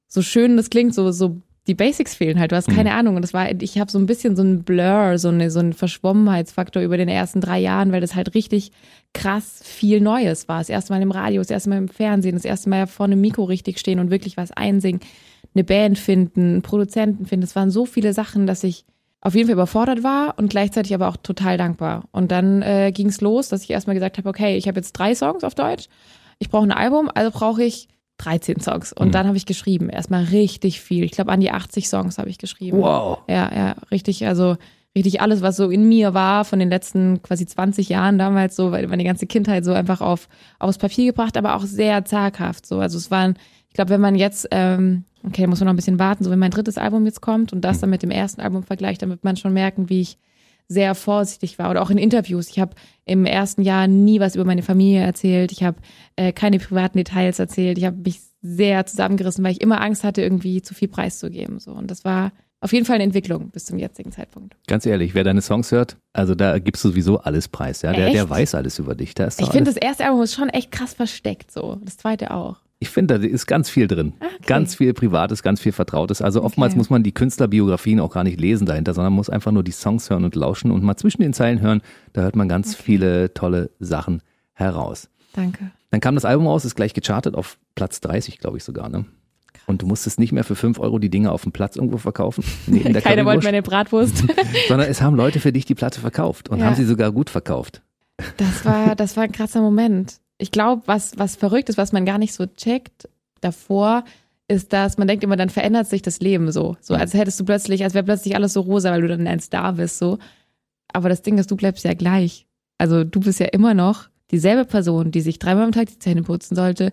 so schön das klingt, so, so die Basics fehlen halt. Du hast keine Ahnung. Und das war, ich habe so ein bisschen so ein Blur, so, eine, so einen Verschwommenheitsfaktor über den ersten drei Jahren, weil das halt richtig krass viel Neues war. Das erste Mal im Radio, das erste Mal im Fernsehen, das erste Mal vor einem Mikro richtig stehen und wirklich was einsingen, eine Band finden, einen Produzenten finden. Es waren so viele Sachen, dass ich auf jeden Fall überfordert war und gleichzeitig aber auch total dankbar. Und dann äh, ging es los, dass ich erstmal gesagt habe, okay, ich habe jetzt drei Songs auf Deutsch, ich brauche ein Album, also brauche ich 13 Songs. Und Mhm. dann habe ich geschrieben, erstmal richtig viel. Ich glaube, an die 80 Songs habe ich geschrieben. Wow. Ja, ja, richtig, also richtig alles, was so in mir war von den letzten quasi 20 Jahren damals so, weil meine ganze Kindheit so einfach auf aufs Papier gebracht, aber auch sehr zaghaft so. Also es waren, ich glaube, wenn man jetzt, ähm, okay, muss man noch ein bisschen warten, so wenn mein drittes Album jetzt kommt und das dann mit dem ersten Album vergleicht, dann wird man schon merken, wie ich sehr vorsichtig war oder auch in Interviews. Ich habe im ersten Jahr nie was über meine Familie erzählt. Ich habe äh, keine privaten Details erzählt. Ich habe mich sehr zusammengerissen, weil ich immer Angst hatte, irgendwie zu viel preiszugeben. So und das war auf jeden Fall eine Entwicklung bis zum jetzigen Zeitpunkt. Ganz ehrlich, wer deine Songs hört, also da gibst du sowieso alles preis. Ja? Der, der weiß alles über dich. Da ist Ich finde, das erste Album ist schon echt krass versteckt. So das zweite auch. Ich finde, da ist ganz viel drin. Ah, okay. Ganz viel Privates, ganz viel Vertrautes. Also oftmals Okay. muss man die Künstlerbiografien auch gar nicht lesen dahinter, sondern muss einfach nur die Songs hören und lauschen und mal zwischen den Zeilen hören. Da hört man ganz viele tolle Sachen heraus. Danke. Dann kam das Album raus, ist gleich gechartet auf Platz 30, glaube ich sogar. Ne? Und du musstest nicht mehr für 5 Euro die Dinge auf dem Platz irgendwo verkaufen. neben der Keiner wollte meine Bratwurst. Sondern es haben Leute für dich die Platte verkauft und Ja. haben sie sogar gut verkauft. Das war, das war ein krasser Moment. Ich glaube, was, was verrückt ist, was man gar nicht so checkt davor, ist, dass man denkt immer, dann verändert sich das Leben so. So als hättest du plötzlich, als wäre plötzlich alles so rosa, weil du dann ein Star bist, so. Aber das Ding ist, du bleibst ja gleich. Also du bist ja immer noch dieselbe Person, die sich dreimal am Tag die Zähne putzen sollte,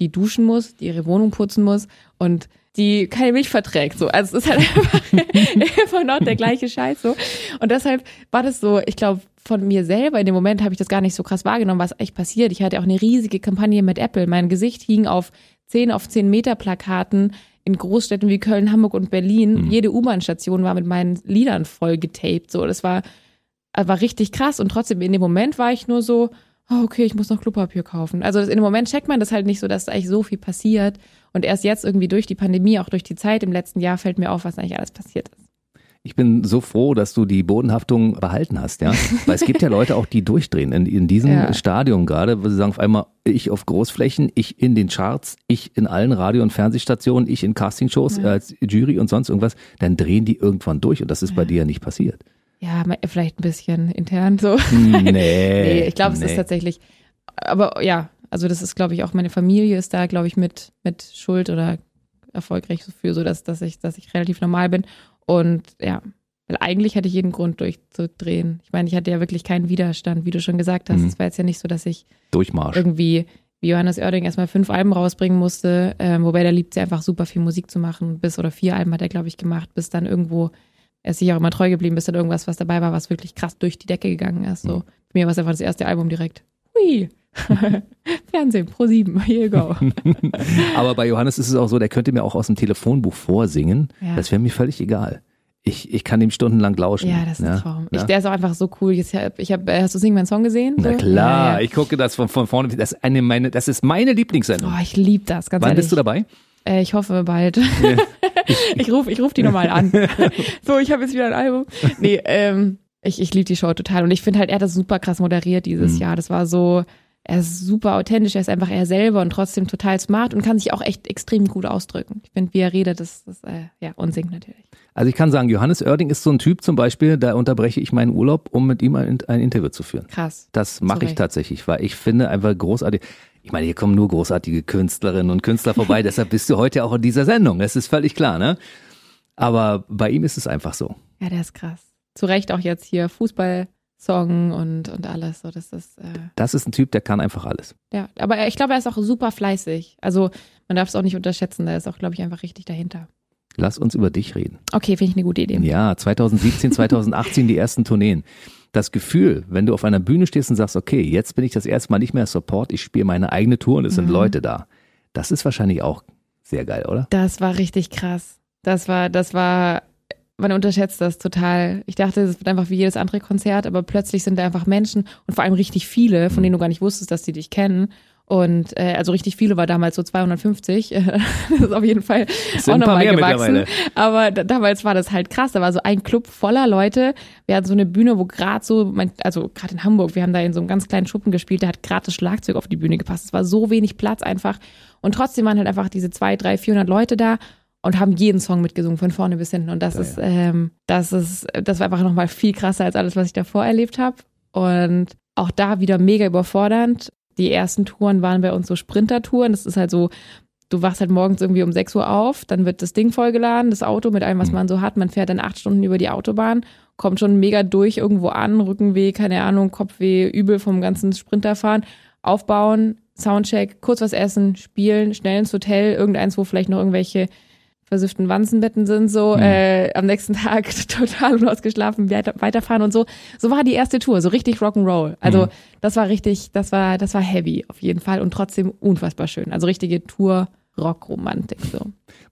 die duschen muss, die ihre Wohnung putzen muss und die keine Milch verträgt. So, also es ist halt einfach immer noch der gleiche Scheiß so. Und deshalb war das so, ich glaube, von mir selber in dem Moment habe ich das gar nicht so krass wahrgenommen, was echt passiert. Ich hatte auch eine riesige Kampagne mit Apple. Mein Gesicht hing auf 10 auf 10 Meter Plakaten in Großstädten wie Köln, Hamburg und Berlin. Mhm. Jede U-Bahn-Station war mit meinen Liedern voll getaped. So, das war, war richtig krass. Und trotzdem in dem Moment war ich nur so, oh, okay, ich muss noch Klopapier kaufen. Also in dem Moment checkt man das halt nicht so, dass da eigentlich so viel passiert. Und erst jetzt irgendwie durch die Pandemie, auch durch die Zeit im letzten Jahr fällt mir auf, was eigentlich alles passiert ist. Ich bin so froh, dass du die Bodenhaftung behalten hast, ja. Weil es gibt ja Leute auch, die durchdrehen in, in diesem ja. Stadium gerade, wo sie sagen auf einmal, ich auf Großflächen, ich in den Charts, ich in allen Radio- und Fernsehstationen, ich in Castingshows ja. als Jury und sonst irgendwas, dann drehen die irgendwann durch und das ist ja. bei dir ja nicht passiert. Ja, vielleicht ein bisschen intern so. Nee. nee ich glaube, es nee. ist tatsächlich, aber ja, also das ist, glaube ich, auch meine Familie ist da, glaube ich, mit, mit Schuld oder erfolgreich für, so dass, dass ich, dass ich relativ normal bin. Und ja, weil eigentlich hatte ich jeden Grund durchzudrehen. Ich meine, ich hatte ja wirklich keinen Widerstand, wie du schon gesagt hast. Mhm. Es war jetzt ja nicht so, dass ich Durchmarsch. irgendwie wie Johannes Oerding erstmal fünf Alben rausbringen musste, ähm, wobei der liebt sie einfach super viel Musik zu machen. Bis oder vier Alben hat er, glaube ich, gemacht, bis dann irgendwo er ist sich auch immer treu geblieben, bis dann irgendwas, was dabei war, was wirklich krass durch die Decke gegangen ist. So. Mhm. Mir war es einfach das erste Album direkt. Hui. Fernsehen, Pro 7, here you go. Aber bei Johannes ist es auch so, der könnte mir auch aus dem Telefonbuch vorsingen. Ja. Das wäre mir völlig egal. Ich, ich kann ihm stundenlang lauschen. Ja, das ist ein Traum. Ja? Ich, der ist auch einfach so cool. Ich habe, ich hab, hast du Sing meinen Song gesehen? So? Na klar, ja, ich gucke das von, von vorne. Das ist, eine meine, das ist meine Lieblingssendung. Oh, ich liebe das, ganz Wann ehrlich. bist du dabei? Äh, ich hoffe bald. Ja. ich rufe ich ruf die nochmal an. so, ich habe jetzt wieder ein Album. Nee, ähm, ich, ich liebe die Show total. Und ich finde halt, er hat das super krass moderiert dieses mhm. Jahr. Das war so, er ist super authentisch, er ist einfach er selber und trotzdem total smart und kann sich auch echt extrem gut ausdrücken. Ich finde, wie er redet, das, das äh, ja, und singt natürlich. Also ich kann sagen, Johannes Oerding ist so ein Typ zum Beispiel, da unterbreche ich meinen Urlaub, um mit ihm ein, ein Interview zu führen. Krass. Das mache ich tatsächlich, weil ich finde einfach großartig. Ich meine, hier kommen nur großartige Künstlerinnen und Künstler vorbei, deshalb bist du heute auch in dieser Sendung. Das ist völlig klar, ne? Aber bei ihm ist es einfach so. Ja, der ist krass. Zu Recht auch jetzt hier Fußball-Song und, und alles. So, das, ist, äh das ist ein Typ, der kann einfach alles. Ja, aber ich glaube, er ist auch super fleißig. Also man darf es auch nicht unterschätzen. Der ist auch, glaube ich, einfach richtig dahinter. Lass uns über dich reden. Okay, finde ich eine gute Idee. Ja, 2017, 2018 die ersten Tourneen das Gefühl, wenn du auf einer Bühne stehst und sagst, okay, jetzt bin ich das erste Mal nicht mehr Support, ich spiele meine eigene Tour und es mhm. sind Leute da. Das ist wahrscheinlich auch sehr geil, oder? Das war richtig krass. Das war, das war, man unterschätzt das total. Ich dachte, es wird einfach wie jedes andere Konzert, aber plötzlich sind da einfach Menschen und vor allem richtig viele, von denen du gar nicht wusstest, dass die dich kennen. Und äh, also richtig viele war damals so 250. das ist auf jeden Fall auch nochmal gewachsen. Aber damals war das halt krass. Da war so ein Club voller Leute. Wir hatten so eine Bühne, wo gerade so, also gerade in Hamburg, wir haben da in so einem ganz kleinen Schuppen gespielt, da hat gerade das Schlagzeug auf die Bühne gepasst. Es war so wenig Platz einfach. Und trotzdem waren halt einfach diese zwei, drei, vierhundert Leute da und haben jeden Song mitgesungen, von vorne bis hinten. Und das ja, ist, ähm, das ist, das war einfach nochmal viel krasser als alles, was ich davor erlebt habe. Und auch da wieder mega überfordernd die ersten Touren waren bei uns so Sprinter-Touren. Das ist halt so, du wachst halt morgens irgendwie um 6 Uhr auf, dann wird das Ding vollgeladen, das Auto mit allem, was mhm. man so hat. Man fährt dann acht Stunden über die Autobahn, kommt schon mega durch irgendwo an, Rückenweh, keine Ahnung, Kopfweh, übel vom ganzen Sprinterfahren, aufbauen, Soundcheck, kurz was essen, spielen, schnell ins Hotel, irgendeins, wo vielleicht noch irgendwelche versifften Wanzenbetten sind, so mhm. äh, am nächsten Tag total unausgeschlafen weiter, weiterfahren und so. So war die erste Tour, so richtig Rock'n'Roll. Also mhm. das war richtig, das war, das war heavy auf jeden Fall und trotzdem unfassbar schön. Also richtige Tour Rockromantik so.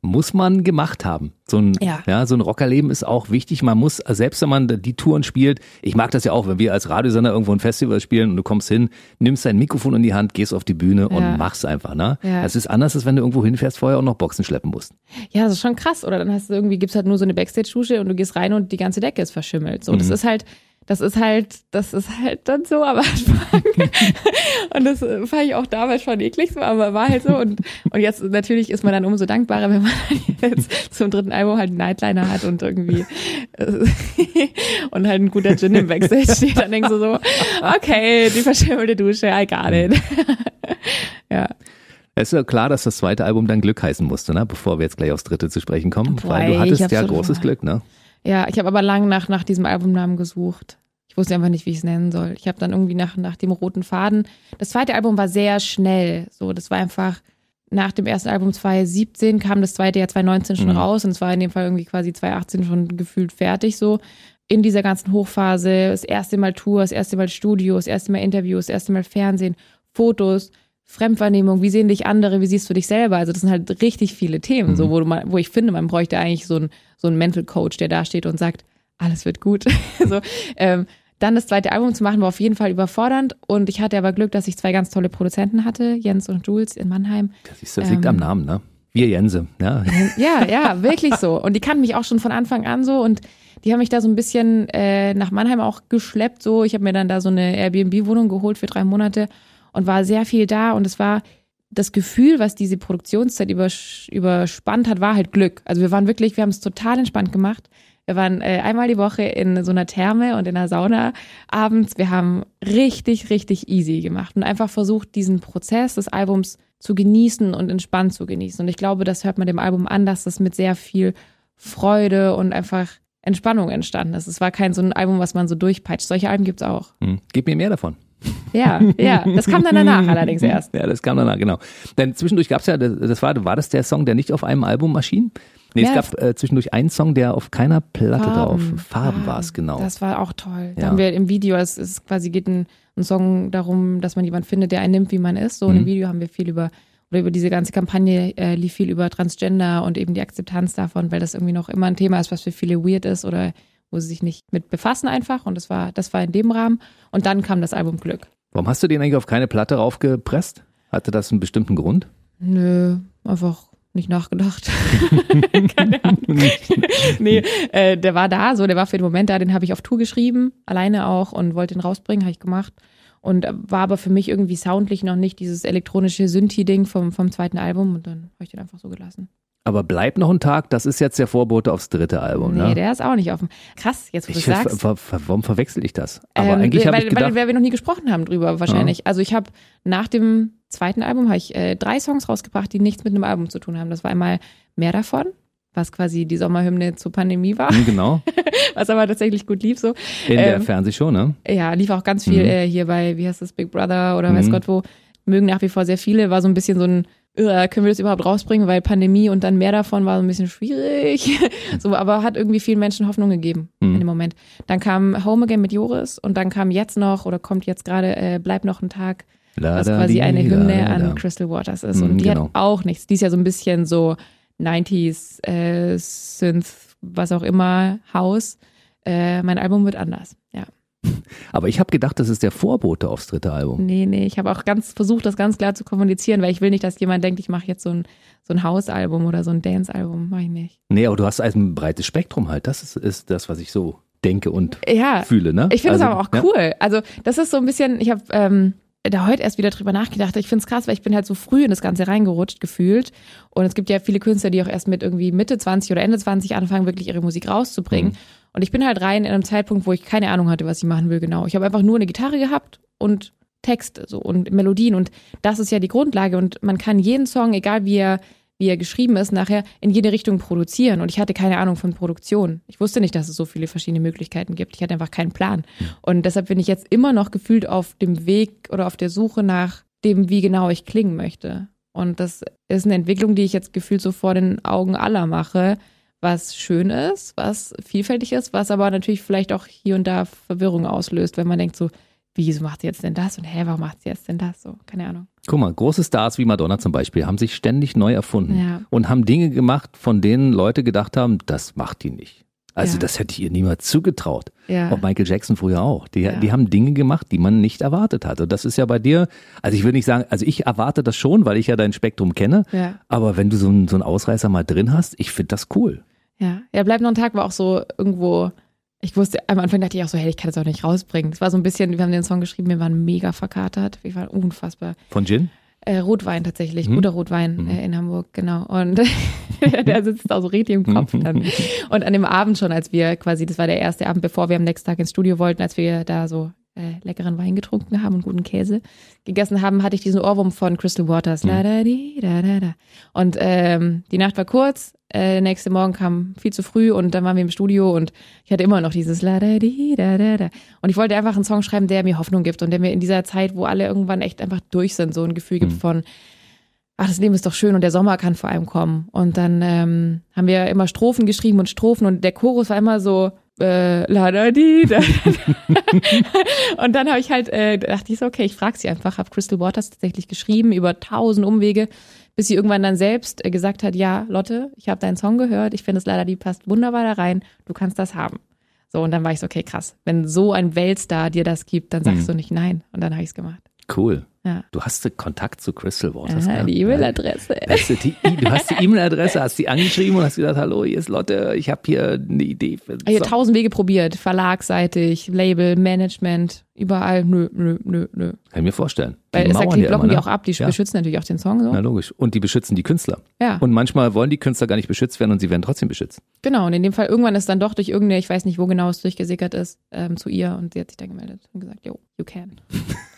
Muss man gemacht haben. So ein, ja. ja. so ein Rockerleben ist auch wichtig. Man muss, selbst wenn man die Touren spielt, ich mag das ja auch, wenn wir als Radiosender irgendwo ein Festival spielen und du kommst hin, nimmst dein Mikrofon in die Hand, gehst auf die Bühne ja. und machst einfach, ne? Ja. Das ist anders, als wenn du irgendwo hinfährst, vorher auch noch Boxen schleppen musst. Ja, das ist schon krass. Oder dann hast du irgendwie, gibt's halt nur so eine Backstage-Dusche und du gehst rein und die ganze Decke ist verschimmelt. So, mhm. das ist halt, das ist halt, das ist halt dann so am Anfang. und das fand ich auch damals schon eklig so, aber war halt so. Und, und jetzt natürlich ist man dann umso dankbarer, wenn man jetzt zum dritten Album halt einen Nightliner hat und irgendwie und halt ein guter Gin im Backstage steht. Dann denkst du so, okay, die verschimmelte Dusche, I got it. ja. Es ist ja klar, dass das zweite Album dann Glück heißen musste, ne? bevor wir jetzt gleich aufs dritte zu sprechen kommen. Boah, weil du hattest ja großes Glück, ne? Ja, ich habe aber lange nach, nach diesem Albumnamen gesucht. Ich wusste einfach nicht, wie ich es nennen soll. Ich habe dann irgendwie nach, nach dem roten Faden. Das zweite Album war sehr schnell. So, das war einfach nach dem ersten Album 2017 kam das zweite ja 2019 schon mhm. raus und es war in dem Fall irgendwie quasi 2018 schon gefühlt fertig so. In dieser ganzen Hochphase, das erste Mal Tour, das erste Mal Studio, das erste Mal Interviews, das erste Mal Fernsehen, Fotos, Fremdwahrnehmung, wie sehen dich andere, wie siehst du dich selber? Also das sind halt richtig viele Themen, mhm. so wo, du mal, wo ich finde, man bräuchte eigentlich so einen so einen Mental Coach, der da steht und sagt, alles wird gut. so, ähm, dann das zweite Album zu machen, war auf jeden Fall überfordernd. Und ich hatte aber Glück, dass ich zwei ganz tolle Produzenten hatte, Jens und Jules in Mannheim. Das, das liegt ähm, am Namen, ne? Wir Jense, ja. Ja, ja, wirklich so. Und die kannten mich auch schon von Anfang an so und die haben mich da so ein bisschen äh, nach Mannheim auch geschleppt. So, ich habe mir dann da so eine Airbnb-Wohnung geholt für drei Monate und war sehr viel da. Und es war das Gefühl, was diese Produktionszeit übers überspannt hat, war halt Glück. Also wir waren wirklich, wir haben es total entspannt gemacht. Wir waren äh, einmal die Woche in so einer Therme und in einer Sauna abends. Wir haben richtig, richtig easy gemacht und einfach versucht, diesen Prozess des Albums zu genießen und entspannt zu genießen. Und ich glaube, das hört man dem Album an, dass das mit sehr viel Freude und einfach Entspannung entstanden ist. Es war kein so ein Album, was man so durchpeitscht. Solche Alben gibt's auch. Hm. Gib mir mehr davon. Ja, ja, das kam dann danach allerdings erst. Ja, das kam danach, genau. Denn zwischendurch gab's ja, das war, war das der Song, der nicht auf einem Album erschien? Nee, ja, es gab äh, zwischendurch einen Song, der auf keiner Platte Farben. drauf. Farben ah, war es, genau. Das war auch toll. Da haben wir im Video, es ist quasi geht ein, ein Song darum, dass man jemanden findet, der einen nimmt, wie man ist. So mhm. im Video haben wir viel über oder über diese ganze Kampagne äh, lief viel über Transgender und eben die Akzeptanz davon, weil das irgendwie noch immer ein Thema ist, was für viele weird ist oder wo sie sich nicht mit befassen einfach. Und das war, das war in dem Rahmen. Und dann kam das Album Glück. Warum hast du den eigentlich auf keine Platte raufgepresst? Hatte das einen bestimmten Grund? Nö, einfach nicht nachgedacht. Keine Ahnung. nee, äh, der war da, so, der war für den Moment da, den habe ich auf Tour geschrieben, alleine auch und wollte ihn rausbringen, habe ich gemacht. Und war aber für mich irgendwie soundlich noch nicht dieses elektronische Synthi-Ding vom, vom zweiten Album und dann habe ich den einfach so gelassen. Aber bleibt noch ein Tag, das ist jetzt der Vorbote aufs dritte Album, nee, ne? der ist auch nicht offen. Krass, jetzt wo du sagst. Ver, ver, warum verwechsel ich das? Aber ähm, eigentlich habe ich gedacht, weil, weil wir noch nie gesprochen haben drüber wahrscheinlich. Ja. Also ich habe nach dem zweiten Album habe ich äh, drei Songs rausgebracht, die nichts mit einem Album zu tun haben. Das war einmal Mehr davon, was quasi die Sommerhymne zur Pandemie war. Mhm, genau. was aber tatsächlich gut lief so. In ähm, der Fernsehshow, ne? Ja, lief auch ganz viel mhm. äh, hier bei, wie heißt das, Big Brother oder mhm. weiß Gott wo. Mögen nach wie vor sehr viele. War so ein bisschen so ein, können wir das überhaupt rausbringen, weil Pandemie und dann mehr davon war so ein bisschen schwierig. so, aber hat irgendwie vielen Menschen Hoffnung gegeben mhm. in dem Moment. Dann kam Home Again mit Joris und dann kam jetzt noch oder kommt jetzt gerade äh, Bleib noch ein Tag was quasi eine Hymne an Crystal Waters ist. Und mm, die genau. hat auch nichts. Die ist ja so ein bisschen so 90s äh, Synth, was auch immer, House. Äh, mein Album wird anders, ja. Aber ich habe gedacht, das ist der Vorbote aufs dritte Album. Nee, nee, ich habe auch ganz versucht, das ganz klar zu kommunizieren, weil ich will nicht, dass jemand denkt, ich mache jetzt so ein, so ein House-Album oder so ein Dance-Album, mache ich nicht. Nee, aber du hast ein breites Spektrum halt. Das ist, ist das, was ich so denke und ja, fühle, ne? Ich finde also, das aber auch cool. Ja? Also, das ist so ein bisschen, ich habe ähm, da heute erst wieder drüber nachgedacht. Ich finde es krass, weil ich bin halt so früh in das Ganze reingerutscht gefühlt. Und es gibt ja viele Künstler, die auch erst mit irgendwie Mitte 20 oder Ende 20 anfangen, wirklich ihre Musik rauszubringen. Mhm. Und ich bin halt rein in einem Zeitpunkt, wo ich keine Ahnung hatte, was ich machen will genau. Ich habe einfach nur eine Gitarre gehabt und Texte so und Melodien. Und das ist ja die Grundlage. Und man kann jeden Song, egal wie er wie er geschrieben ist, nachher in jede Richtung produzieren. Und ich hatte keine Ahnung von Produktion. Ich wusste nicht, dass es so viele verschiedene Möglichkeiten gibt. Ich hatte einfach keinen Plan. Und deshalb bin ich jetzt immer noch gefühlt auf dem Weg oder auf der Suche nach dem, wie genau ich klingen möchte. Und das ist eine Entwicklung, die ich jetzt gefühlt so vor den Augen aller mache, was schön ist, was vielfältig ist, was aber natürlich vielleicht auch hier und da Verwirrung auslöst, wenn man denkt so, wieso macht sie jetzt denn das? Und hä, warum macht sie jetzt denn das? So, keine Ahnung. Guck mal, große Stars wie Madonna zum Beispiel haben sich ständig neu erfunden ja. und haben Dinge gemacht, von denen Leute gedacht haben, das macht die nicht. Also ja. das hätte ich ihr niemals zugetraut. Ja. Auch Michael Jackson früher auch. Die, ja. die haben Dinge gemacht, die man nicht erwartet hat. Und das ist ja bei dir, also ich würde nicht sagen, also ich erwarte das schon, weil ich ja dein Spektrum kenne. Ja. Aber wenn du so einen, so einen Ausreißer mal drin hast, ich finde das cool. Ja, ja, bleib noch ein Tag war auch so irgendwo ich wusste, am Anfang dachte ich auch so, hey, ich kann das auch nicht rausbringen. Es war so ein bisschen, wir haben den Song geschrieben, wir waren mega verkatert. Wir waren unfassbar. Von Gin? Äh, Rotwein tatsächlich, mhm. guter Rotwein mhm. äh, in Hamburg, genau. Und der sitzt auch so richtig im Kopf dann. Und an dem Abend schon, als wir quasi, das war der erste Abend, bevor wir am nächsten Tag ins Studio wollten, als wir da so äh, leckeren Wein getrunken haben und guten Käse gegessen haben, hatte ich diesen Ohrwurm von Crystal Waters. Mhm. Da, di, da, da, da. Und ähm, die Nacht war kurz, Äh, nächste Morgen kam viel zu früh und dann waren wir im Studio und ich hatte immer noch dieses la da di da da da und ich wollte einfach einen Song schreiben, der mir Hoffnung gibt und der mir in dieser Zeit, wo alle irgendwann echt einfach durch sind, so ein Gefühl gibt Mhm. von ach, das Leben ist doch schön und der Sommer kann vor allem kommen. Und dann ähm, haben wir immer Strophen geschrieben und Strophen und der Chorus war immer so äh, la da di da. da. und dann habe ich halt äh, dachte ich so, okay, ich frage sie einfach, habe Crystal Waters tatsächlich geschrieben über tausend Umwege, bis sie irgendwann dann selbst äh, gesagt hat, ja, Lotte, ich habe deinen Song gehört, ich finde es leider, die passt wunderbar da rein, du kannst das haben. So, und dann war ich so, okay, krass. Wenn so ein Weltstar dir das gibt, dann sagst Mhm. du nicht nein. Und dann habe ich es gemacht. Cool. Ja. Du hast Kontakt zu Crystal Waters. Gell? die E-Mail-Adresse. Du, die, hast die E-Mail-Adresse, hast die angeschrieben und hast gesagt, hallo, hier ist Lotte, ich habe hier eine Idee. Für Ich habe tausend Wege probiert, verlagsseitig, Label, Management, überall, nö, nö, nö, nö. Kann ich mir vorstellen. Die Weil es erklärt, ja blocken immer, die ne? auch ab, die Ja. beschützen natürlich auch den Song so. Na logisch. Und die beschützen die Künstler. Ja, Und manchmal wollen die Künstler gar nicht beschützt werden und sie werden trotzdem beschützt. genau. Und in dem Fall, irgendwann ist dann doch durch irgendeine, ich weiß nicht, wo genau es durchgesickert ist, ähm, zu ihr und sie hat sich dann gemeldet und gesagt, yo, you can.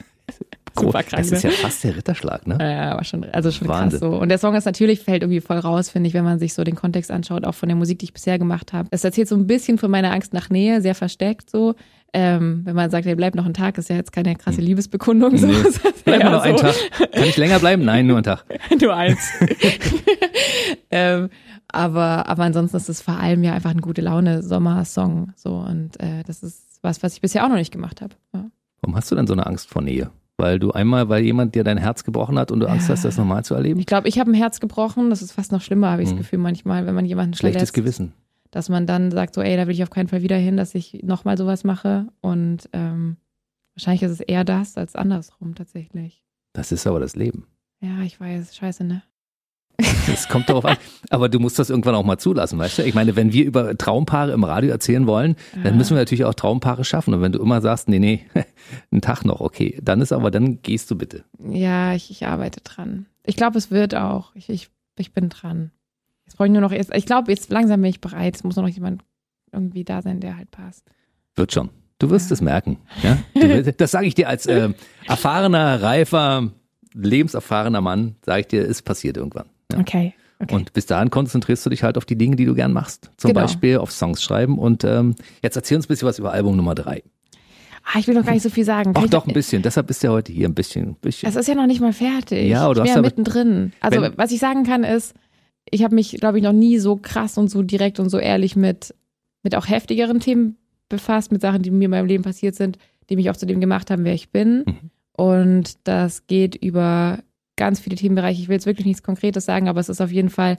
Krank, Das ist ja fast der Ritterschlag, ne? Ja, war schon, also schon Wahnsinn. krass so. Und der Song ist natürlich, fällt irgendwie voll raus, finde ich, wenn man sich so den Kontext anschaut, auch von der Musik, die ich bisher gemacht habe. Es erzählt so ein bisschen von meiner Angst nach Nähe, sehr versteckt so. Ähm, wenn man sagt, hey, bleib noch ein Tag, ist ja jetzt keine krasse Liebesbekundung. So. Nee. Bleib mal noch einen so. Tag. Kann ich länger bleiben? Nein, nur einen Tag. Nur eins. ähm, aber, aber ansonsten ist es vor allem ja einfach ein gute Laune Sommersong. So und äh, das ist was, was ich bisher auch noch nicht gemacht habe. Ja. Warum hast du denn so eine Angst vor Nähe? Weil du einmal, weil jemand dir dein Herz gebrochen hat und du Angst hast, das nochmal zu erleben? Ich glaube, ich habe ein Herz gebrochen. Das ist fast noch schlimmer, habe ich Mhm. das Gefühl manchmal, wenn man jemanden Schlechtes verletzt, Gewissen. dass man dann sagt so, ey, da will ich auf keinen Fall wieder hin, dass ich nochmal sowas mache. Und ähm, wahrscheinlich ist es eher das als andersrum tatsächlich. Das ist aber das Leben. Ja, ich weiß, scheiße, ne? Es kommt darauf an. Aber du musst das irgendwann auch mal zulassen, weißt du? Ich meine, wenn wir über Traumpaare im Radio erzählen wollen, dann müssen wir natürlich auch Traumpaare schaffen. Und wenn du immer sagst, nee, nee, einen Tag noch, okay, dann ist aber, dann gehst du bitte. Ja, ich, ich arbeite dran. Ich glaube, es wird auch. Ich, ich, ich bin dran. Jetzt brauche ich nur noch, jetzt, ich glaube, jetzt langsam bin ich bereit. Es muss nur noch jemand irgendwie da sein, der halt passt. Wird schon. Du wirst Ja. es merken. Ja? Wirst, das sage ich dir als äh, erfahrener, reifer, lebenserfahrener Mann, sage ich dir, es passiert irgendwann. Ja. Okay. okay. Und bis dahin konzentrierst du dich halt auf die Dinge, die du gern machst. Zum Genau. Beispiel auf Songs schreiben. Und ähm, jetzt erzähl uns ein bisschen was über Album Nummer drei. ah, ich will noch gar nicht so viel sagen. Ach doch, ein bisschen. Deshalb bist du ja heute hier ein bisschen. ein bisschen. Es ist ja noch nicht mal fertig. Ja, du ich bin ja mittendrin. Also, was ich sagen kann, ist, ich habe mich, glaube ich, noch nie so krass und so direkt und so ehrlich mit, mit auch heftigeren Themen befasst, mit Sachen, die mir in meinem Leben passiert sind, die mich auch zu dem gemacht haben, wer ich bin. Mhm. Und das geht über ganz viele Themenbereiche. Ich will jetzt wirklich nichts Konkretes sagen, aber es ist auf jeden Fall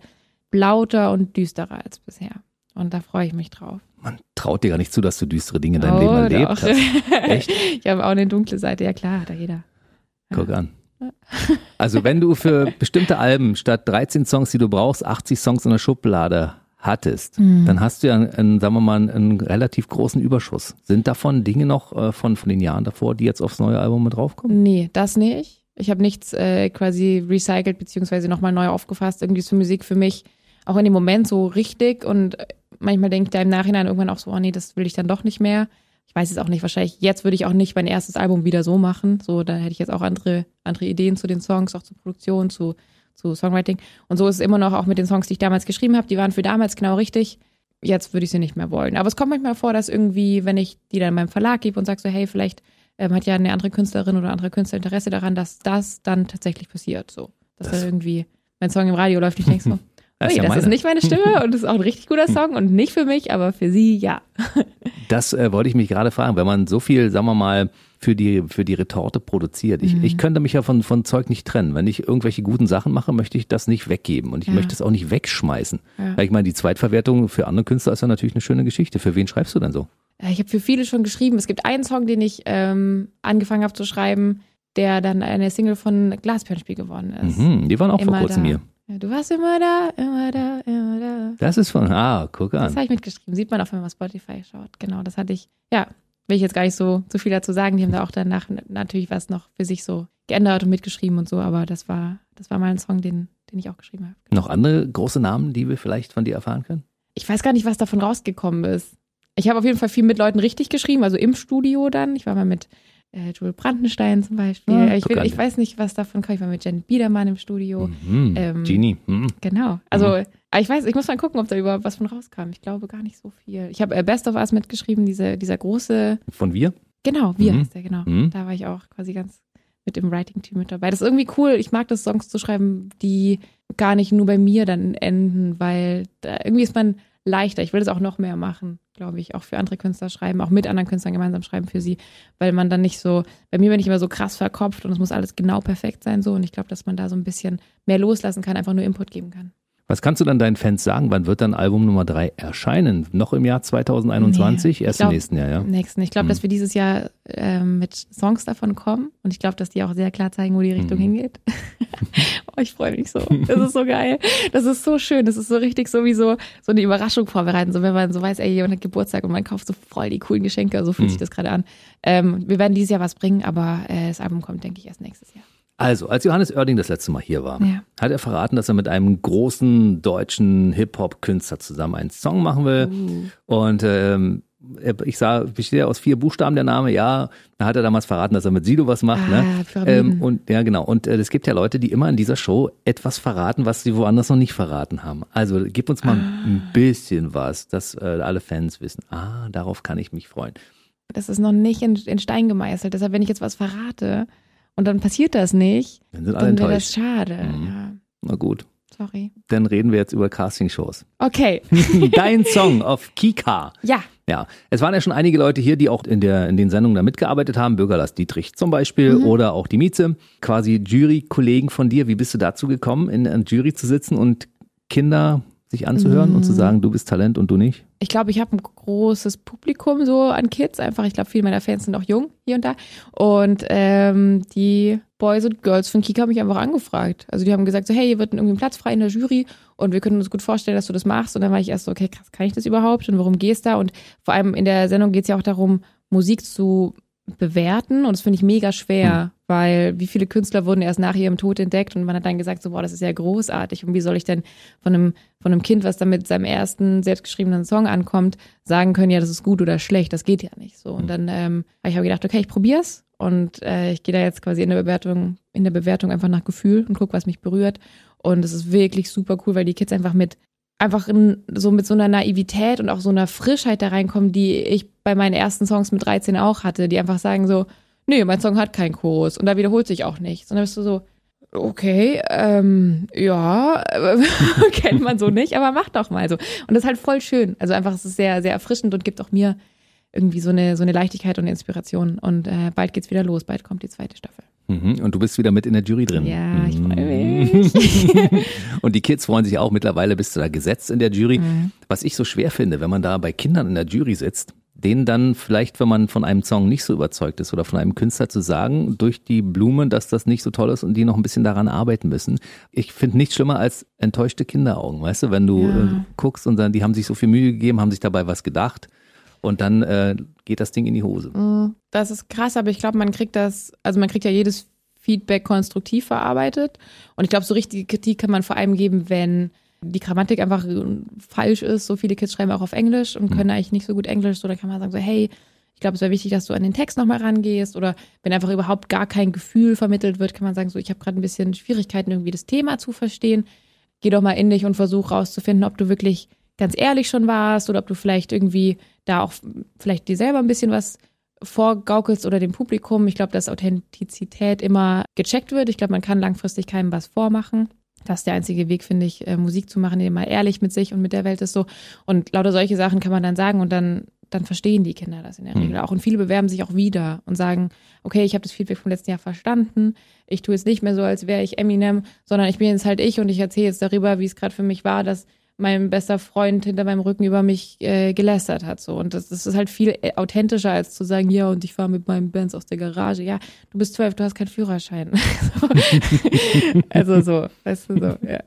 lauter und düsterer als bisher. Und da freue ich mich drauf. Man traut dir gar nicht zu, dass du düstere Dinge in deinem Oh, Leben erlebt doch. hast. Echt? Ich habe auch eine dunkle Seite, ja klar, hat da jeder. Guck an. Also wenn du für bestimmte Alben statt 13 Songs, die du brauchst, 80 Songs in der Schublade hattest, Mhm. dann hast du ja, einen, sagen wir mal, einen, einen relativ großen Überschuss. Sind davon Dinge noch äh, von, von den Jahren davor, die jetzt aufs neue Album mit draufkommen? Nee, das nicht. Ich habe nichts äh, quasi recycelt beziehungsweise nochmal neu aufgefasst. Irgendwie ist für Musik für mich auch in dem Moment so richtig und äh, manchmal denke ich da im Nachhinein irgendwann auch so, oh nee, das will ich dann doch nicht mehr. Ich weiß es auch nicht, wahrscheinlich jetzt würde ich auch nicht mein erstes Album wieder so machen. So, da hätte ich jetzt auch andere, andere Ideen zu den Songs, auch zur Produktion, zu, zu Songwriting. Und so ist es immer noch auch mit den Songs, die ich damals geschrieben habe. Die waren für damals genau richtig. Jetzt würde ich sie nicht mehr wollen. Aber es kommt manchmal vor, dass irgendwie, wenn ich die dann meinem Verlag gebe und sage so, hey, vielleicht ähm, hat ja eine andere Künstlerin oder andere Künstler Interesse daran, dass das dann tatsächlich passiert. So, dass Das- dann irgendwie mein Song im Radio läuft ich denke so, Das ist ja das ist nicht meine Stimme und das ist auch ein richtig guter Song und nicht für mich, aber für sie ja. Das äh, wollte ich mich gerade fragen, wenn man so viel, sagen wir mal, für die, für die Retorte produziert. Ich, Mhm. ich könnte mich ja von, von Zeug nicht trennen. Wenn ich irgendwelche guten Sachen mache, möchte ich das nicht weggeben und ich Ja. möchte es auch nicht wegschmeißen. Ja. Weil ich meine, die Zweitverwertung für andere Künstler ist ja natürlich eine schöne Geschichte. Für wen schreibst du denn so? Äh, Ich habe für viele schon geschrieben. Es gibt einen Song, den ich ähm, angefangen habe zu schreiben, der dann eine Single von Glaspernspiel geworden ist. Mhm, die waren auch vor Immer kurzem da. hier. Ja, du warst immer da, immer da, immer da. Das ist von, ah, guck Das an. habe ich mitgeschrieben. Sieht man auch, wenn man Spotify schaut. Genau, das hatte ich. Ja, will ich jetzt gar nicht so, so viel dazu sagen. Die haben da auch danach natürlich was noch für sich so geändert und mitgeschrieben und so. Aber das war, das war mal ein Song, den, den ich auch geschrieben habe. Noch andere große Namen, die wir vielleicht von dir erfahren können? Ich weiß gar nicht, was davon rausgekommen ist. Ich habe auf jeden Fall viel mit Leuten richtig geschrieben, also im Studio dann. Ich war mal mit äh, Joel Brandenstein zum Beispiel. Ah, ich, will, ich weiß nicht, was davon kommt. Ich war mit Jen Biedermann im Studio. Mhm. Ähm, Genie. Mhm. Genau. Also aber ich weiß, ich muss mal gucken, ob da überhaupt was von rauskam. Ich glaube gar nicht so viel. Ich habe äh, Best of Us mitgeschrieben, diese, dieser große, Von wir? genau, wir Mhm. heißt der, genau. Mhm. Da war ich auch quasi ganz mit im Writing-Team mit dabei. Das ist irgendwie cool. Ich mag das, Songs zu schreiben, die gar nicht nur bei mir dann enden, weil da, irgendwie ist man leichter. Ich will das auch noch mehr machen, glaube ich. Auch für andere Künstler schreiben, auch mit anderen Künstlern gemeinsam schreiben für sie, weil man dann nicht so, bei mir bin ich immer so krass verkopft und es muss alles genau perfekt sein so und ich glaube, dass man da so ein bisschen mehr loslassen kann, einfach nur Input geben kann. Was kannst du dann deinen Fans sagen? Wann wird dann Album Nummer drei erscheinen? Noch im Jahr 2021? Nee, Erst glaub- im nächsten Jahr, ja? Nächsten. Ich glaube, Mhm. dass wir dieses Jahr ähm, mit Songs davon kommen und ich glaube, dass die auch sehr klar zeigen, wo die Richtung Mhm. hingeht. oh, ich freue mich so. Das ist so geil. Das ist so schön. Das ist so richtig so wie so, so eine Überraschung vorbereiten. So wenn man so weiß, ey, jemand hat Geburtstag und man kauft so voll die coolen Geschenke. So fühlt Mhm. sich das gerade an. Ähm, wir werden dieses Jahr was bringen, aber äh, das Album kommt, denke ich, erst nächstes Jahr. Also, als Johannes Oerding das letzte Mal hier war, Ja. hat er verraten, dass er mit einem großen deutschen Hip-Hop-Künstler zusammen einen Song machen will. Uh. Und ähm, ich sah, besteht ja aus vier Buchstaben der Name, ja. Da hat er damals verraten, dass er mit Sido was macht. Ah, ne? Ähm, und ja, genau. Und äh, es gibt ja Leute, die immer in dieser Show etwas verraten, was sie woanders noch nicht verraten haben. Also gib uns mal Ah. ein bisschen was, dass äh, alle Fans wissen. Ah, darauf kann ich mich freuen. Das ist noch nicht in, in Stein gemeißelt. Deshalb, wenn ich jetzt was verrate und dann passiert das nicht, Dann sind alle dann wäre das schade. Mhm. Ja, Na gut. sorry. Dann reden wir jetzt über Castingshows. Okay. Dein Song auf Kika. Ja. Ja, es waren ja schon einige Leute hier, die auch in, der, in den Sendungen da mitgearbeitet haben. Bürgerlass Dietrich zum Beispiel Mhm. oder auch die Mieze. Quasi Jury-Kollegen von dir. Wie bist du dazu gekommen, in einer Jury zu sitzen und Kinder sich anzuhören und zu Mhm. sagen, du bist Talent und du nicht? Ich glaube, ich habe ein großes Publikum so an Kids. Einfach, ich glaube, viele meiner Fans sind auch jung hier und da. Und ähm, die Boys und Girls von Kika haben mich einfach angefragt. Also die haben gesagt so, hey, hier wird irgendwie ein Platz frei in der Jury und wir können uns gut vorstellen, dass du das machst. Und dann war ich erst so, okay, krass, kann ich das überhaupt? Und worum geht's da? Und vor allem in der Sendung geht's ja auch darum, Musik zu bewerten und das finde ich mega schwer, weil wie viele Künstler wurden erst nach ihrem Tod entdeckt und man hat dann gesagt so, boah, das ist ja großartig. Und wie soll ich denn von einem, von einem Kind, was dann mit seinem ersten selbstgeschriebenen Song ankommt, sagen können, ja, das ist gut oder schlecht, das geht ja nicht so. Und dann ähm, habe ich aber gedacht, okay, ich probier's und äh, ich gehe da jetzt quasi in der Bewertung, in der Bewertung einfach nach Gefühl und guck, was mich berührt. Und es ist wirklich super cool, weil die Kids einfach mit einfach in, so mit so einer Naivität und auch so einer Frischheit da reinkommen, die ich bei meinen ersten Songs mit 13 auch hatte, die einfach sagen so, nee, mein Song hat keinen Chorus und da wiederholt sich auch nichts. Und dann bist du so, okay, ähm, ja, kennt man so nicht, aber mach doch mal so. Und das ist halt voll schön. Also einfach, es ist sehr, sehr erfrischend und gibt auch mir irgendwie so eine, so eine Leichtigkeit und Inspiration. Und äh, bald geht's wieder los, bald kommt die zweite Staffel. Mhm. Und du bist wieder mit in der Jury drin. Ja, ich freue Mhm. und die Kids freuen sich auch. Mittlerweile bist du da gesetzt in der Jury. Mhm. Was ich so schwer finde, wenn man da bei Kindern in der Jury sitzt, denen dann vielleicht, wenn man von einem Song nicht so überzeugt ist oder von einem Künstler zu sagen, durch die Blumen, dass das nicht so toll ist und die noch ein bisschen daran arbeiten müssen. Ich finde nichts schlimmer als enttäuschte Kinderaugen, weißt du, wenn du Ja. äh, guckst und dann, die haben sich so viel Mühe gegeben, haben sich dabei was gedacht und dann äh, geht das Ding in die Hose. Mhm. Das ist krass, aber ich glaube, man kriegt das, also man kriegt ja jedes Feedback konstruktiv verarbeitet. Und ich glaube, so richtige Kritik kann man vor allem geben, wenn die Grammatik einfach äh, falsch ist. So viele Kids schreiben auch auf Englisch und können eigentlich nicht so gut Englisch. So, da kann man sagen so, hey, ich glaube, es wäre wichtig, dass du an den Text nochmal rangehst. Oder wenn einfach überhaupt gar kein Gefühl vermittelt wird, kann man sagen so, ich habe gerade ein bisschen Schwierigkeiten, irgendwie das Thema zu verstehen. Geh doch mal in dich und versuch rauszufinden, ob du wirklich ganz ehrlich schon warst oder ob du vielleicht irgendwie da auch vielleicht dir selber ein bisschen was vorgaukelst oder dem Publikum. Ich glaube, dass Authentizität immer gecheckt wird. Ich glaube, man kann langfristig keinem was vormachen. Das ist der einzige Weg, finde ich, äh, Musik zu machen, indem man ehrlich mit sich und mit der Welt ist so. Und lauter solche Sachen kann man dann sagen und dann, dann verstehen die Kinder das in der Mhm. Regel auch. Und viele bewerben sich auch wieder und sagen, okay, ich habe das Feedback vom letzten Jahr verstanden. Ich tue jetzt nicht mehr so, als wäre ich Eminem, sondern ich bin jetzt halt ich und ich erzähle jetzt darüber, wie es gerade für mich war, dass mein bester Freund hinter meinem Rücken über mich äh, gelästert hat. So. Und das, das ist halt viel äh, authentischer, als zu sagen, ja, und ich fahre mit meinem Benz aus der Garage. Ja, du bist zwölf, du hast keinen Führerschein. also so, weißt du, so, ja.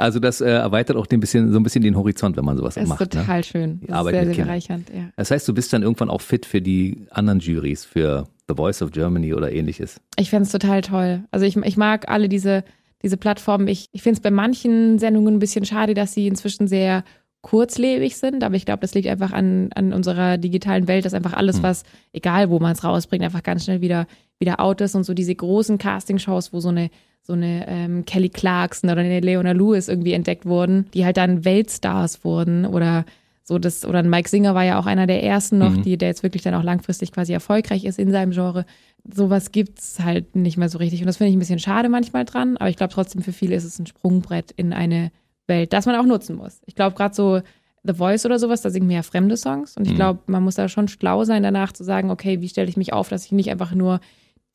Also das äh, erweitert auch ein bisschen, so ein bisschen den Horizont, wenn man sowas Das ist macht. Ne? total schön. Die Das ist sehr, sehr bereichernd, ja. Das heißt, du bist dann irgendwann auch fit für die anderen Juries, für The Voice of Germany oder ähnliches. Ich fände es total toll. Also ich, ich mag alle diese, diese Plattformen. Ich, ich finde es bei manchen Sendungen ein bisschen schade, dass sie inzwischen sehr kurzlebig sind, aber ich glaube, das liegt einfach an, an unserer digitalen Welt, dass einfach alles, Hm. was, egal wo man es rausbringt, einfach ganz schnell wieder, wieder out ist und so diese großen Castingshows, wo so eine, so eine ähm, Kelly Clarkson oder eine Leona Lewis irgendwie entdeckt wurden, die halt dann Weltstars wurden oder so das, oder Mike Singer war ja auch einer der ersten noch, Mhm. die, der jetzt wirklich dann auch langfristig quasi erfolgreich ist in seinem Genre. Sowas gibt's halt nicht mehr so richtig. Und das finde ich ein bisschen schade manchmal dran, aber ich glaube trotzdem für viele ist es ein Sprungbrett in eine Welt, das man auch nutzen muss. Ich glaube, gerade so The Voice oder sowas, da singen wir ja fremde Songs. Und ich Mhm. glaube, man muss da schon schlau sein, danach zu sagen, okay, wie stelle ich mich auf, dass ich nicht einfach nur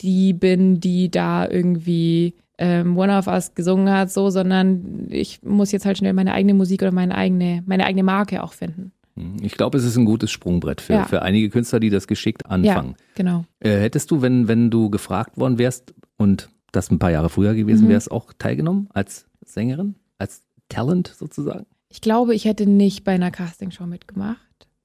die bin, die da irgendwie ähm, One of Us gesungen hat, so, sondern ich muss jetzt halt schnell meine eigene Musik oder meine eigene, meine eigene Marke auch finden. Hm, Ich glaube, es ist ein gutes Sprungbrett für, Ja. für einige Künstler, die das geschickt anfangen. Ja, genau. Äh, hättest du, wenn, wenn du gefragt worden wärst und das ein paar Jahre früher gewesen Mhm. wärst, auch teilgenommen als Sängerin, als Talent sozusagen? Ich glaube, ich hätte nicht bei einer Castingshow mitgemacht,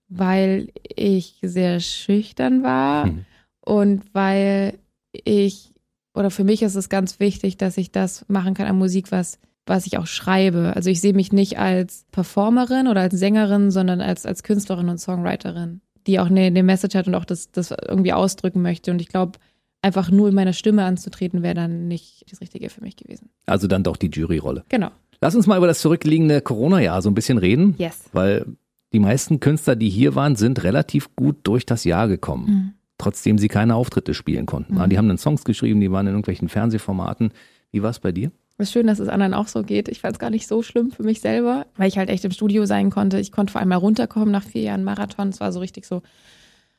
weil ich sehr schüchtern war Mhm. und weil ich, oder für mich ist es ganz wichtig, dass ich das machen kann an Musik, was, was ich auch schreibe. Also ich sehe mich nicht als Performerin oder als Sängerin, sondern als, als Künstlerin und Songwriterin, die auch eine, eine Message hat und auch das, das irgendwie ausdrücken möchte. Und ich glaube, einfach nur in meiner Stimme anzutreten, wäre dann nicht das Richtige für mich gewesen. Also dann doch die Juryrolle. Genau. Lass uns mal über das zurückliegende Corona-Jahr so ein bisschen reden, Yes. weil die meisten Künstler, die hier waren, sind relativ gut durch das Jahr gekommen, Mhm. Trotzdem sie keine Auftritte spielen konnten. Mhm. Die haben dann Songs geschrieben, die waren in irgendwelchen Fernsehformaten. Wie war es bei dir? Es ist schön, dass es anderen auch so geht. Ich fand es gar nicht so schlimm für mich selber, weil ich halt echt im Studio sein konnte. Ich konnte vor allem mal runterkommen nach vier Jahren Marathon. Es war so richtig so,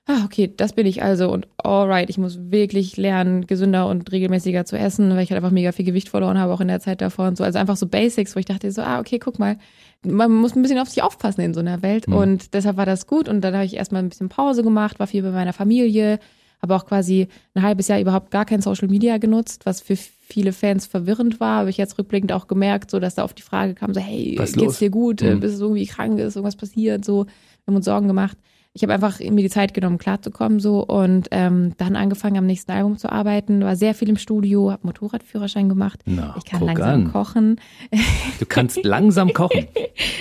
ah, okay, das bin ich also und alright, ich muss wirklich lernen, gesünder und regelmäßiger zu essen, weil ich halt einfach mega viel Gewicht verloren habe, auch in der Zeit davor und so. Also einfach so Basics, wo ich dachte so, ah, okay, guck mal, man muss ein bisschen auf sich aufpassen in so einer Welt Mhm. und deshalb war das gut und dann habe ich erstmal ein bisschen Pause gemacht, war viel bei meiner Familie, habe auch quasi ein halbes Jahr überhaupt gar kein Social Media genutzt, was für viele Fans verwirrend war, habe ich jetzt rückblickend auch gemerkt, so dass da oft die Frage kam, so hey, Was geht's los? dir gut, Mhm. bist du irgendwie krank, ist irgendwas passiert, so, wir haben uns Sorgen gemacht. Ich habe einfach mir die Zeit genommen, klarzukommen so und ähm, dann angefangen am nächsten Album zu arbeiten, war sehr viel im Studio, habe Motorradführerschein gemacht. Na, Ich kann langsam an. kochen. Du kannst langsam kochen.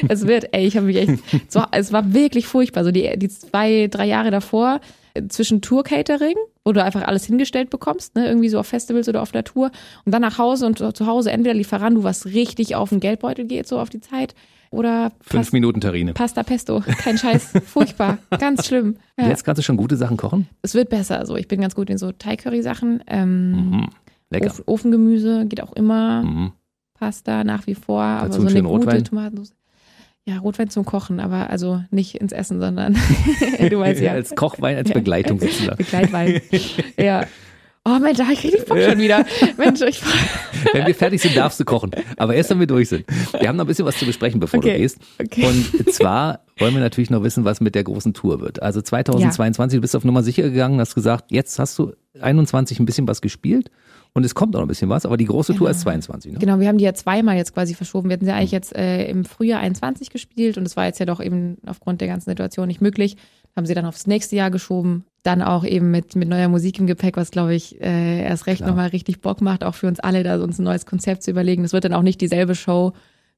Es wird, ey, ich habe mich echt, so, es war wirklich furchtbar. So die, die zwei, drei Jahre davor äh, zwischen Tour-Catering, wo du einfach alles hingestellt bekommst, ne, irgendwie so auf Festivals oder auf der Tour und dann nach Hause und zu Hause entweder Lieferando, was richtig auf den Geldbeutel geht, so auf die Zeit, oder Fünf Pas- Minuten Terrine. Pasta Pesto. Kein Scheiß. Furchtbar. Ganz schlimm. Ja. Jetzt kannst du schon gute Sachen kochen? Es wird besser. So, ich bin ganz gut in so Thai-Curry-Sachen. Ähm, Mhm. Lecker. Of Ofengemüse geht auch immer. Mhm. Pasta nach wie vor, aber Dazu so einen eine gute Rotwein? Tomatensauce. Ja, Rotwein zum Kochen, aber also nicht ins Essen, sondern du weißt ja. Als Kochwein, als Ja. Begleitung sozusagen. Begleitwein. ja. Oh Mensch, da ich richtig Bock schon wieder. Mensch, ich Wenn wir fertig sind, darfst du kochen. Aber erst, wenn wir durch sind. Wir haben noch ein bisschen was zu besprechen, bevor du Okay. gehst. Okay. Und zwar wollen wir natürlich noch wissen, was mit der großen Tour wird. Also 2022, du bist auf Nummer sicher gegangen, hast gesagt, jetzt hast du 21 ein bisschen was gespielt und es kommt auch noch ein bisschen was, aber die große Tour Genau. ist 22. Ne? Genau, wir haben die ja zweimal jetzt quasi verschoben. Wir hatten sie eigentlich jetzt äh, im Frühjahr 21 gespielt und es war jetzt ja doch eben aufgrund der ganzen Situation nicht möglich. Haben sie dann aufs nächste Jahr geschoben. Dann auch eben mit, mit neuer Musik im Gepäck, was glaube ich äh, erst recht nochmal richtig Bock macht, auch für uns alle, da uns ein neues Konzept zu überlegen. Das wird dann auch nicht dieselbe Show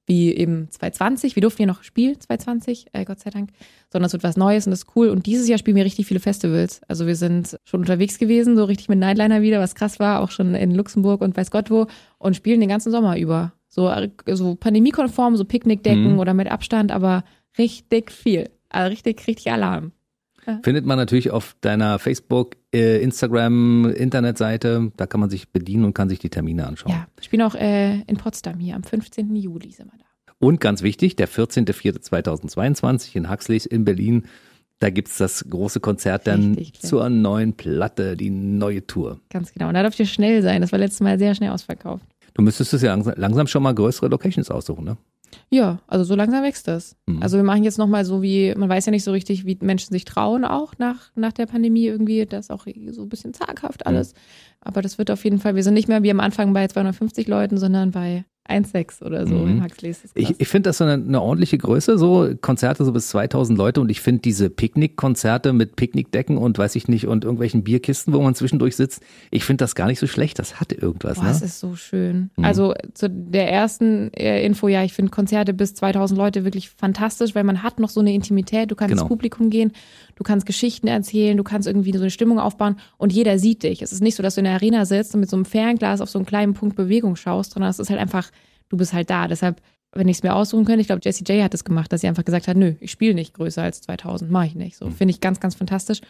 wie eben 2020. Wir durften ja noch spielen, 2020, äh, Gott sei Dank, sondern es wird was Neues und das ist cool. Und dieses Jahr spielen wir richtig viele Festivals. Also wir sind schon unterwegs gewesen, so richtig mit Nightliner wieder, was krass war, auch schon in Luxemburg und weiß Gott wo und spielen den ganzen Sommer über. So, äh, so pandemiekonform, so Picknickdecken Mhm. oder mit Abstand, aber richtig viel. Also richtig, richtig Alarm. Findet man natürlich auf deiner Facebook, äh, Instagram, Internetseite. Da kann man sich bedienen und kann sich die Termine anschauen. Ja, ich bin auch äh, in Potsdam hier, am 15. Juli sind wir da. Und ganz wichtig, der 14.04.2022 in Huxleys in Berlin. Da gibt's das große Konzert dann Richtig, zur neuen Platte, die neue Tour. Ganz genau. Und da dürft ihr schnell sein. Das war letztes Mal sehr schnell ausverkauft. Du müsstest es ja langsam, langsam schon mal größere Locations aussuchen, ne? Ja, also so langsam wächst das. Mhm. Also wir machen jetzt nochmal so wie, man weiß ja nicht so richtig, wie Menschen sich trauen auch nach, nach der Pandemie irgendwie. Das ist auch so ein bisschen zaghaft alles. Aber das wird auf jeden Fall, wir sind nicht mehr wie am Anfang bei 250 Leuten, sondern bei 1,6 oder so. Mhm. Huxley ist das Ich, ich finde das so eine, eine ordentliche Größe, so Konzerte so bis 2000 Leute und ich finde diese Picknickkonzerte mit Picknickdecken und weiß ich nicht und irgendwelchen Bierkisten, wo man zwischendurch sitzt, ich finde das gar nicht so schlecht, das hatte irgendwas. Boah, ne? es ist so schön. Mhm. Also zu der ersten äh, Info, ja, ich finde Konzerte bis 2000 Leute wirklich fantastisch, weil man hat noch so eine Intimität, du kannst Genau. ins Publikum gehen, du kannst Geschichten erzählen, du kannst irgendwie so eine Stimmung aufbauen und jeder sieht dich. Es ist nicht so, dass du in der Arena sitzt und mit so einem Fernglas auf so einen kleinen Punkt Bewegung schaust, sondern es ist halt einfach, du bist halt da. Deshalb, wenn ich es mir aussuchen könnte, ich glaube, Jessie J hat es gemacht, dass sie einfach gesagt hat, nö, ich spiele nicht größer als 2000, mache ich nicht. So Mhm. finde ich ganz, ganz fantastisch.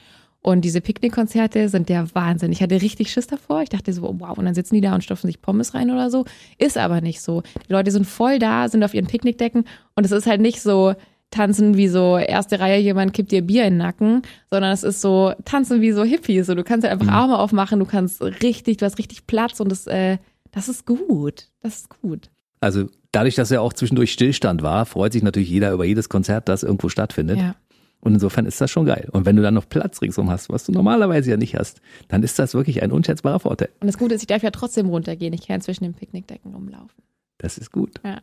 Und diese Picknickkonzerte sind der Wahnsinn. Ich hatte richtig Schiss davor. Ich dachte so, wow, und dann sitzen die da und stopfen sich Pommes rein oder so. Ist aber nicht so. Die Leute sind voll da, sind auf ihren Picknickdecken und es ist halt nicht so tanzen wie so erste Reihe, jemand kippt dir Bier in den Nacken, sondern es ist so tanzen wie so Hippies. So, du kannst halt einfach Arme aufmachen, du kannst richtig, du hast richtig Platz und das, äh, das ist gut. Das ist gut. Also dadurch, dass ja auch zwischendurch Stillstand war, freut sich natürlich jeder über jedes Konzert, das irgendwo stattfindet. Ja. Und insofern ist das schon geil. Und wenn du dann noch Platz ringsum hast, was du normalerweise ja nicht hast, dann ist das wirklich ein unschätzbarer Vorteil. Und das Gute ist, ich darf ja trotzdem runtergehen. Ich kann zwischen den Picknickdecken rumlaufen. Das ist gut. Ja.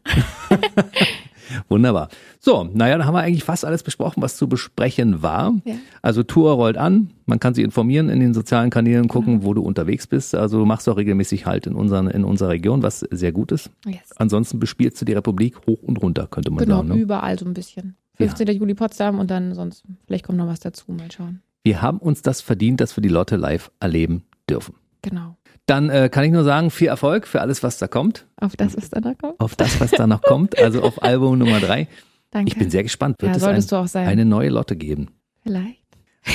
Wunderbar. So, naja, dann haben wir eigentlich fast alles besprochen, was zu besprechen war. Ja. Also Tour rollt an, man kann sich informieren in den sozialen Kanälen, gucken, wo du unterwegs bist. Also du machst auch regelmäßig halt in, unseren, in unserer Region, was sehr gut ist. Yes. Ansonsten bespielst du die Republik hoch und runter, könnte man Genau, sagen. Ne? überall so ein bisschen. 15. Juli Potsdam und dann sonst, vielleicht kommt noch was dazu, mal schauen. Wir haben uns das verdient, dass wir die Lotte live erleben dürfen. Genau. Dann äh, kann ich nur sagen, viel Erfolg für alles, was da kommt. Auf das, was da noch kommt. Auf das, was da noch kommt. Also auf Album Nummer drei. Danke. Ich bin sehr gespannt. Wird ja, es solltest ein, du auch sein. eine neue Lotte geben? Vielleicht.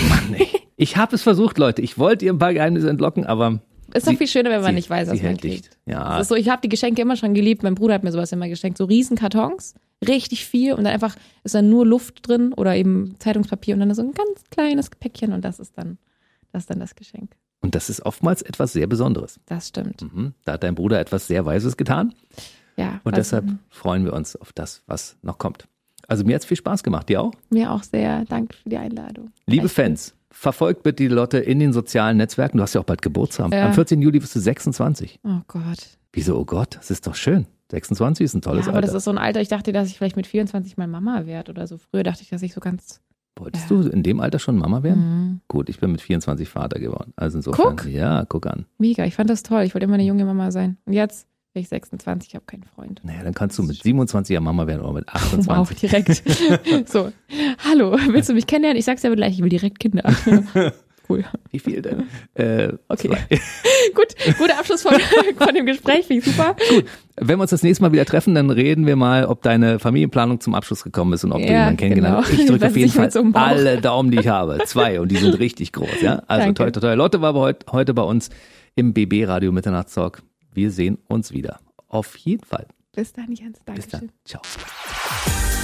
Mann, ey. Ich habe es versucht, Leute. Ich wollte ihr ein paar Geheimnisse entlocken, aber Ist doch viel schöner, wenn man sie- nicht weiß, was man kriegt. dicht. Ja, ist so, ich habe die Geschenke immer schon geliebt. Mein Bruder hat mir sowas immer geschenkt. So riesen Kartons, richtig viel und dann einfach ist dann nur Luft drin oder eben Zeitungspapier und dann so ein ganz kleines Päckchen und das ist dann das ist dann das Geschenk. Und das ist oftmals etwas sehr Besonderes. Das stimmt. Mhm. Da hat dein Bruder etwas sehr Weises getan Ja. und also deshalb freuen wir uns auf das, was noch kommt. Also mir hat's viel Spaß gemacht. Dir auch? mir auch sehr. Danke für die Einladung. Liebe Echt. Fans, verfolgt bitte die Lotte in den sozialen Netzwerken. Du hast ja auch bald Geburtstag. Ja. Am 14. Juli bist du 26. Oh Gott. Wieso? Oh Gott, das ist doch schön. 26 ist ein tolles ja, aber Alter. das ist so ein Alter, ich dachte, dass ich vielleicht mit 24 mal Mama werde oder so. Früher dachte ich, dass ich so ganz. Wolltest Ja. du in dem Alter schon Mama werden? Mhm. Gut, ich bin mit 24 Vater geworden. Also insofern, Guck. ja, guck an. Mega, ich fand das toll. Ich wollte immer eine junge Mama sein. Und jetzt bin ich 26, ich habe keinen Freund. Naja, dann kannst du mit 27 ja Mama werden oder mit Wow, 28. direkt. so, hallo, willst du mich kennenlernen? Ich sag's dir aber gleich, ich will direkt Kinder. cool. Wie viel denn? Äh, Okay. Gut, guter Abschluss von, von dem Gespräch, finde ich super. Wenn wir uns das nächste Mal wieder treffen, dann reden wir mal, ob deine Familienplanung zum Abschluss gekommen ist und ob du Ja, jemanden kennengelernt hast. genau. Ich drücke auf jeden Fall so alle Daumen, die ich habe. Zwei und die sind richtig groß. Ja? Also Danke. toi, toi, toi. Lotte war aber heut, heute bei uns im BB Radio Mitternachtstalk. Wir sehen uns wieder. Auf jeden Fall. Bis dann, Jens. Bis Dankeschön. dann. Ciao.